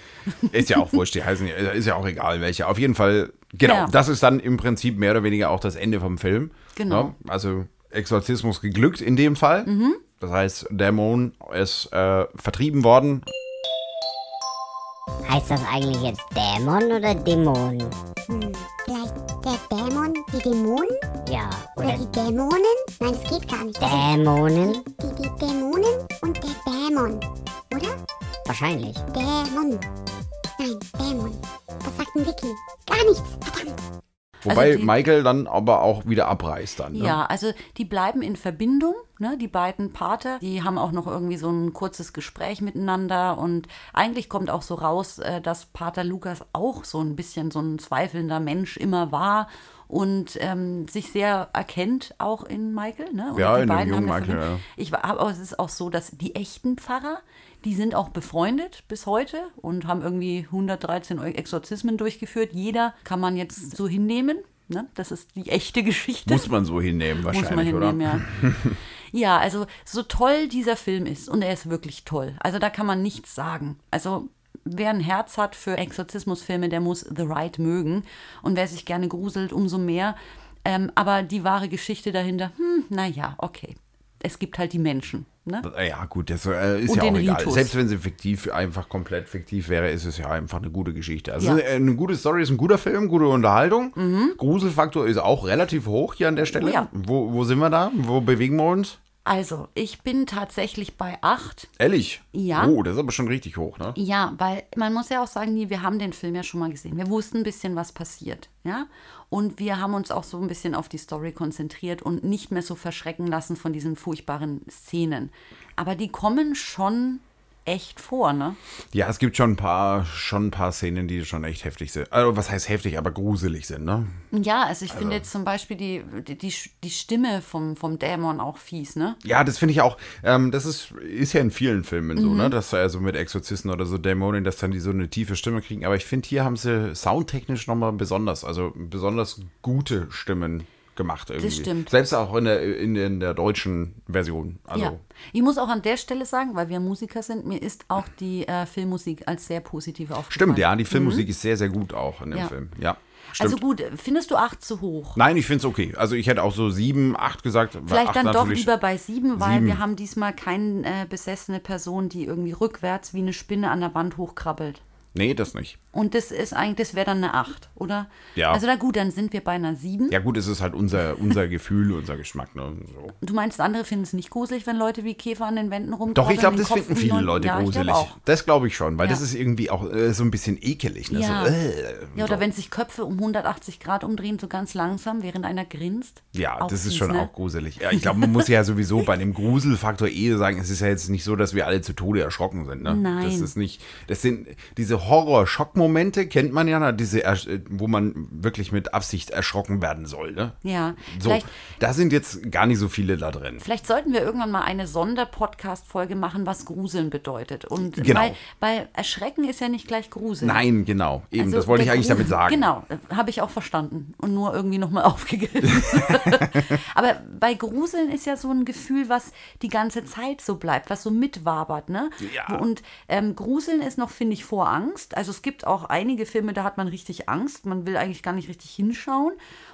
Ist ja auch wurscht, die heißen, ja- ist ja auch egal welche. Auf jeden Fall, genau, Ja. das ist dann im Prinzip mehr oder weniger auch das Ende vom Film. Genau. Ja, also Exorzismus geglückt in dem Fall. Mhm. Das heißt, Dämon ist äh, vertrieben worden. Heißt das eigentlich jetzt Dämon oder Dämon? Vielleicht der Dämon, die Dämonen? Ja, Oder oder die Dämonen? Nein, das geht gar nicht. Das Dämonen? sind die, die Dämonen und der Dämon. Oder? Wahrscheinlich. Dämon. Nein, Dämon. Was sagt ein Wiki? Gar nichts. Verdammt. Wobei Also die- Michael dann aber auch wieder abreißt dann. Ne? Ja, also die bleiben in Verbindung, ne? die beiden Pater, die haben auch noch irgendwie so ein kurzes Gespräch miteinander und eigentlich kommt auch so raus, äh, dass Pater Lukas auch so ein bisschen so ein zweifelnder Mensch immer war und ähm, sich sehr erkennt auch in Michael. Ne? Und Ja, die in dem beiden haben jungen Michael, ja. Ich war, aber es ist auch so, dass die echten Pfarrer, die sind auch befreundet bis heute und haben irgendwie 113 Exorzismen durchgeführt. Jeder kann man jetzt so hinnehmen. Ne? Das ist die echte Geschichte. Muss man so hinnehmen wahrscheinlich, hinnehmen, ja. *laughs* ja, also so toll dieser Film ist und er ist wirklich toll. Also da kann man nichts sagen. Also wer ein Herz hat für Exorzismusfilme, der muss The Ride mögen und wer sich gerne gruselt, umso mehr. Ähm, aber die wahre Geschichte dahinter, hm, naja, okay. Es gibt halt die Menschen. Ne? oder? Ja, gut, das äh, ist Und ja auch egal. Ritus. Selbst wenn sie fiktiv, einfach komplett fiktiv wäre, ist es ja einfach eine gute Geschichte. Also Ja. äh, eine gute Story ist ein guter Film, gute Unterhaltung. Gruselfaktor ist auch relativ hoch hier an der Stelle. Mhm. Oh ja. Wo, wo sind wir da? Wo bewegen wir uns? Also, ich bin tatsächlich bei acht. Ehrlich? Ja. Oh, das ist aber schon richtig hoch, ne? Ja, weil man muss ja auch sagen, nie, wir haben den Film ja schon mal gesehen. Wir wussten ein bisschen, was passiert, ja. Und wir haben uns auch so ein bisschen auf die Story konzentriert und nicht mehr so verschrecken lassen von diesen furchtbaren Szenen. Aber die kommen schon echt vor, ne? Ja, es gibt schon ein paar, schon ein paar Szenen, die schon echt heftig sind. Also, was heißt heftig, aber gruselig sind, ne? Ja, also ich finde jetzt zum Beispiel die, die, die, Stimme vom, vom Dämon auch fies, ne? Ja, das finde ich auch. Ähm, das ist, ist ja in vielen Filmen so, Mhm. ne? Dass also mit Exorzisten oder so Dämonen, dass dann die so eine tiefe Stimme kriegen. Aber ich finde, hier haben sie soundtechnisch nochmal besonders, also besonders gute Stimmen gemacht irgendwie. stimmt. Selbst auch in der, in, in der deutschen Version. Also, ja. Ich muss auch an der Stelle sagen, weil wir Musiker sind, mir ist auch die äh, Filmmusik als sehr positiv aufgefallen. Stimmt, ja, die Filmmusik ist sehr, sehr gut auch in dem Ja. Film. Ja. Stimmt. Also gut, findest du acht zu hoch? Nein, ich finde es okay. Also ich hätte auch so sieben, acht gesagt. Vielleicht acht dann doch lieber bei sieben, weil Sieben. wir haben diesmal keine äh, besessene Person, die irgendwie rückwärts wie eine Spinne an der Wand hochkrabbelt. Nee, das nicht. Und das ist eigentlich, das wäre dann eine acht, oder? Ja. Also na gut, dann sind wir bei einer sieben. Ja gut, es ist halt unser, unser Gefühl, unser Geschmack. Ne? So. Du meinst, andere finden es nicht gruselig, wenn Leute wie Käfer an den Wänden rumkrabbeln? Doch, ich glaube, das Kopf finden viele Leute- ja, gruselig. glaub. Das glaube ich schon, weil Ja. das ist irgendwie auch äh, so ein bisschen ekelig. Ne? Ja. So, äh, Ja, oder so. wenn sich Köpfe um 180 Grad umdrehen, so ganz langsam, während einer grinst. Ja, das ist fies, schon ne? auch gruselig. Ja, ich glaube, man muss ja *laughs* sowieso bei dem Gruselfaktor eh sagen, es ist ja jetzt nicht so, dass wir alle zu Tode erschrocken sind. Ne? Nein. Das ist nicht, das sind diese Horror-Schockmomente, kennt man ja, diese, wo man wirklich mit Absicht erschrocken werden soll. Ne? Ja, So, da sind jetzt gar nicht so viele da drin. vielleicht sollten wir irgendwann mal eine Sonderpodcast-Folge machen, was Gruseln bedeutet. Und Genau. weil, weil Erschrecken ist ja nicht gleich Gruseln. Nein, genau. Eben, Also das wollte ich eigentlich Grusel- damit sagen. Genau, habe ich auch verstanden und nur irgendwie nochmal *laughs* aufgegriffen. *laughs* Aber bei Gruseln ist ja so ein Gefühl, was die ganze Zeit so bleibt, was so mitwabert. Ne? Ja. Und ähm, Gruseln ist noch, finde ich, vor Angst. Also es gibt auch einige Filme, da hat man richtig Angst. Man will eigentlich gar nicht richtig hinschauen.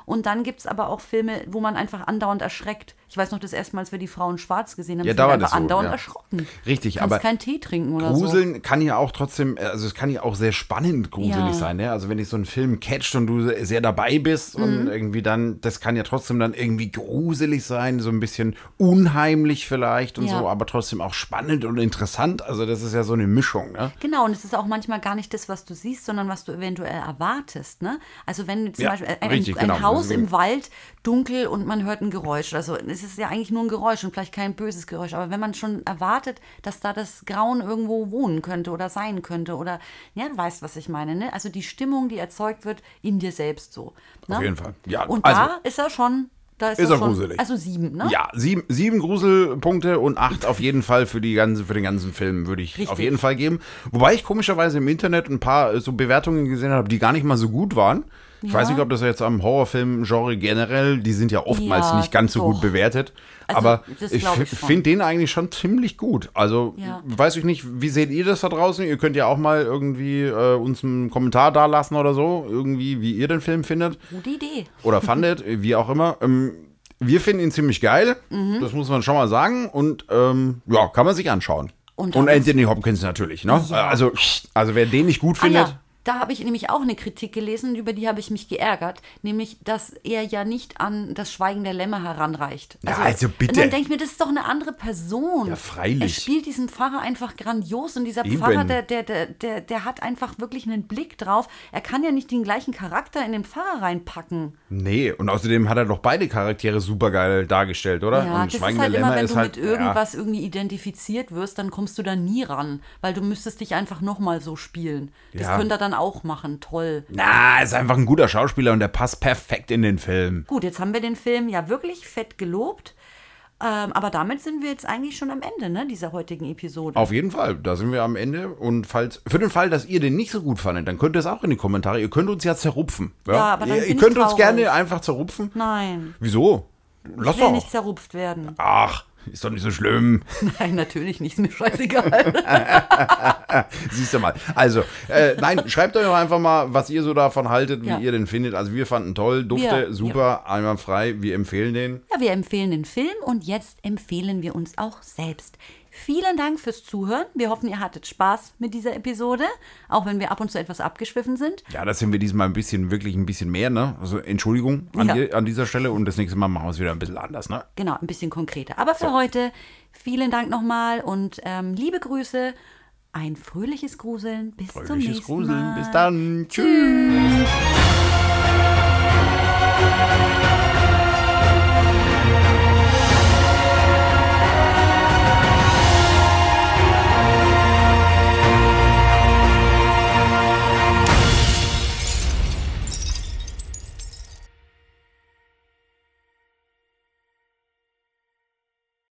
Und dann gibt es aber auch Filme, wo man einfach andauernd erschreckt. Ich weiß noch das erste Mal, als wir die Frauen schwarz gesehen haben, Ja, sind wir einfach so, andauernd ja. erschrocken. Richtig, Kannst aber keinen Tee trinken oder so. Gruseln kann ja auch trotzdem, also es kann ja auch sehr spannend gruselig Ja. sein. Ne? Also wenn dich so ein Film catcht und du sehr dabei bist und Mhm. irgendwie dann, das kann ja trotzdem dann irgendwie gruselig sein, so ein bisschen unheimlich vielleicht und Ja. so, aber trotzdem auch spannend und interessant. Also das ist ja so eine Mischung. Ne? Genau, und es ist auch manchmal gar nicht das, was du siehst, sondern was du eventuell erwartest. Ne? Also wenn zum Beispiel ein, richtig, ein genau. Haus Deswegen- im Wald, dunkel und man hört ein Geräusch. Also es ist ja eigentlich nur ein Geräusch und vielleicht kein böses Geräusch. Aber wenn man schon erwartet, dass da das Grauen irgendwo wohnen könnte oder sein könnte oder, ja, du weißt, was ich meine. Ne? Also die Stimmung, die erzeugt wird in dir selbst so. Ne? Auf jeden Fall. Ja, und also- da ist er schon, da ist, Ist er schon, gruselig. also sieben, ne? Ja, sieben, sieben Gruselpunkte und acht auf jeden Fall für, die ganze, für den ganzen Film würde ich Richtig. auf jeden Fall geben. Wobei ich komischerweise im Internet ein paar äh, so Bewertungen gesehen habe, die gar nicht mal so gut waren. Ich Ja. weiß nicht, ob das jetzt am Horrorfilm-Genre generell, die sind ja oftmals Ja, nicht ganz so doch. gut bewertet. Also, aber ich ich finde den eigentlich schon ziemlich gut. Also Ja. weiß ich nicht, wie seht ihr das da draußen? Ihr könnt ja auch mal irgendwie äh, uns einen Kommentar da lassen oder so, irgendwie, wie ihr den Film findet Gute Idee. oder fandet, *laughs* wie auch immer. Ähm, wir finden ihn ziemlich geil, Mhm. das muss man schon mal sagen. Und ähm, ja, kann man sich anschauen. Und Und, Anthony Hopkins natürlich, ne? Also, also wer den nicht gut Ah findet, ja, da habe ich nämlich auch eine Kritik gelesen, über die habe ich mich geärgert, nämlich, dass er ja nicht an das Schweigen der Lämmer heranreicht. Ja, also bitte. Und dann denke ich mir, das ist doch eine andere Person. Ja, freilich. Er spielt diesen Pfarrer einfach grandios und dieser Eben. Pfarrer, der, der, der, der, der hat einfach wirklich einen Blick drauf. Er kann ja nicht den gleichen Charakter in den Pfarrer reinpacken. Nee, und außerdem hat er doch beide Charaktere super geil dargestellt, oder? Ja, und das ist Schweigende halt immer, Lämmer wenn ist du halt, mit irgendwas irgendwie identifiziert wirst, dann kommst du da nie ran, weil du müsstest dich einfach nochmal so spielen. Das Ja. könnte er dann auch machen, toll. Na, ist einfach ein guter Schauspieler und der passt perfekt in den Film. Gut, jetzt haben wir den Film ja wirklich fett gelobt, ähm, aber damit sind wir jetzt eigentlich schon am Ende ne, dieser heutigen Episode. Auf jeden Fall, da sind wir am Ende. Und falls, für den Fall, dass ihr den nicht so gut fandet, dann könnt ihr es auch in die Kommentare. Ihr könnt uns ja zerrupfen. Ja, Ja, aber dann ihr, ihr könnt uns traurig. gerne einfach zerrupfen. Nein, Wieso? Lass ich will doch. nicht zerrupft werden. Ach, ist doch nicht so schlimm. *laughs* Nein, natürlich nicht, ist mir scheißegal. *laughs* Siehst du mal. Also, äh, nein, schreibt euch doch einfach mal, was ihr so davon haltet, wie Ja. ihr den findet. Also, wir fanden toll, Dufte, Wir- super, einwandfrei. Wir empfehlen den. Ja, wir empfehlen den Film und jetzt empfehlen wir uns auch selbst. Vielen Dank fürs Zuhören. Wir hoffen, ihr hattet Spaß mit dieser Episode, auch wenn wir ab und zu etwas abgeschwiffen sind. Ja, das sind wir diesmal ein bisschen, wirklich ein bisschen mehr, ne? Also Entschuldigung an, ja. die, an dieser Stelle und das nächste Mal machen wir es wieder ein bisschen anders, ne? Genau, ein bisschen konkreter. Aber für so. heute vielen Dank nochmal und ähm, liebe Grüße. Ein fröhliches Gruseln. Bis fröhliches zum nächsten Gruseln. Mal. Bis dann. Tschüss. Tschüss.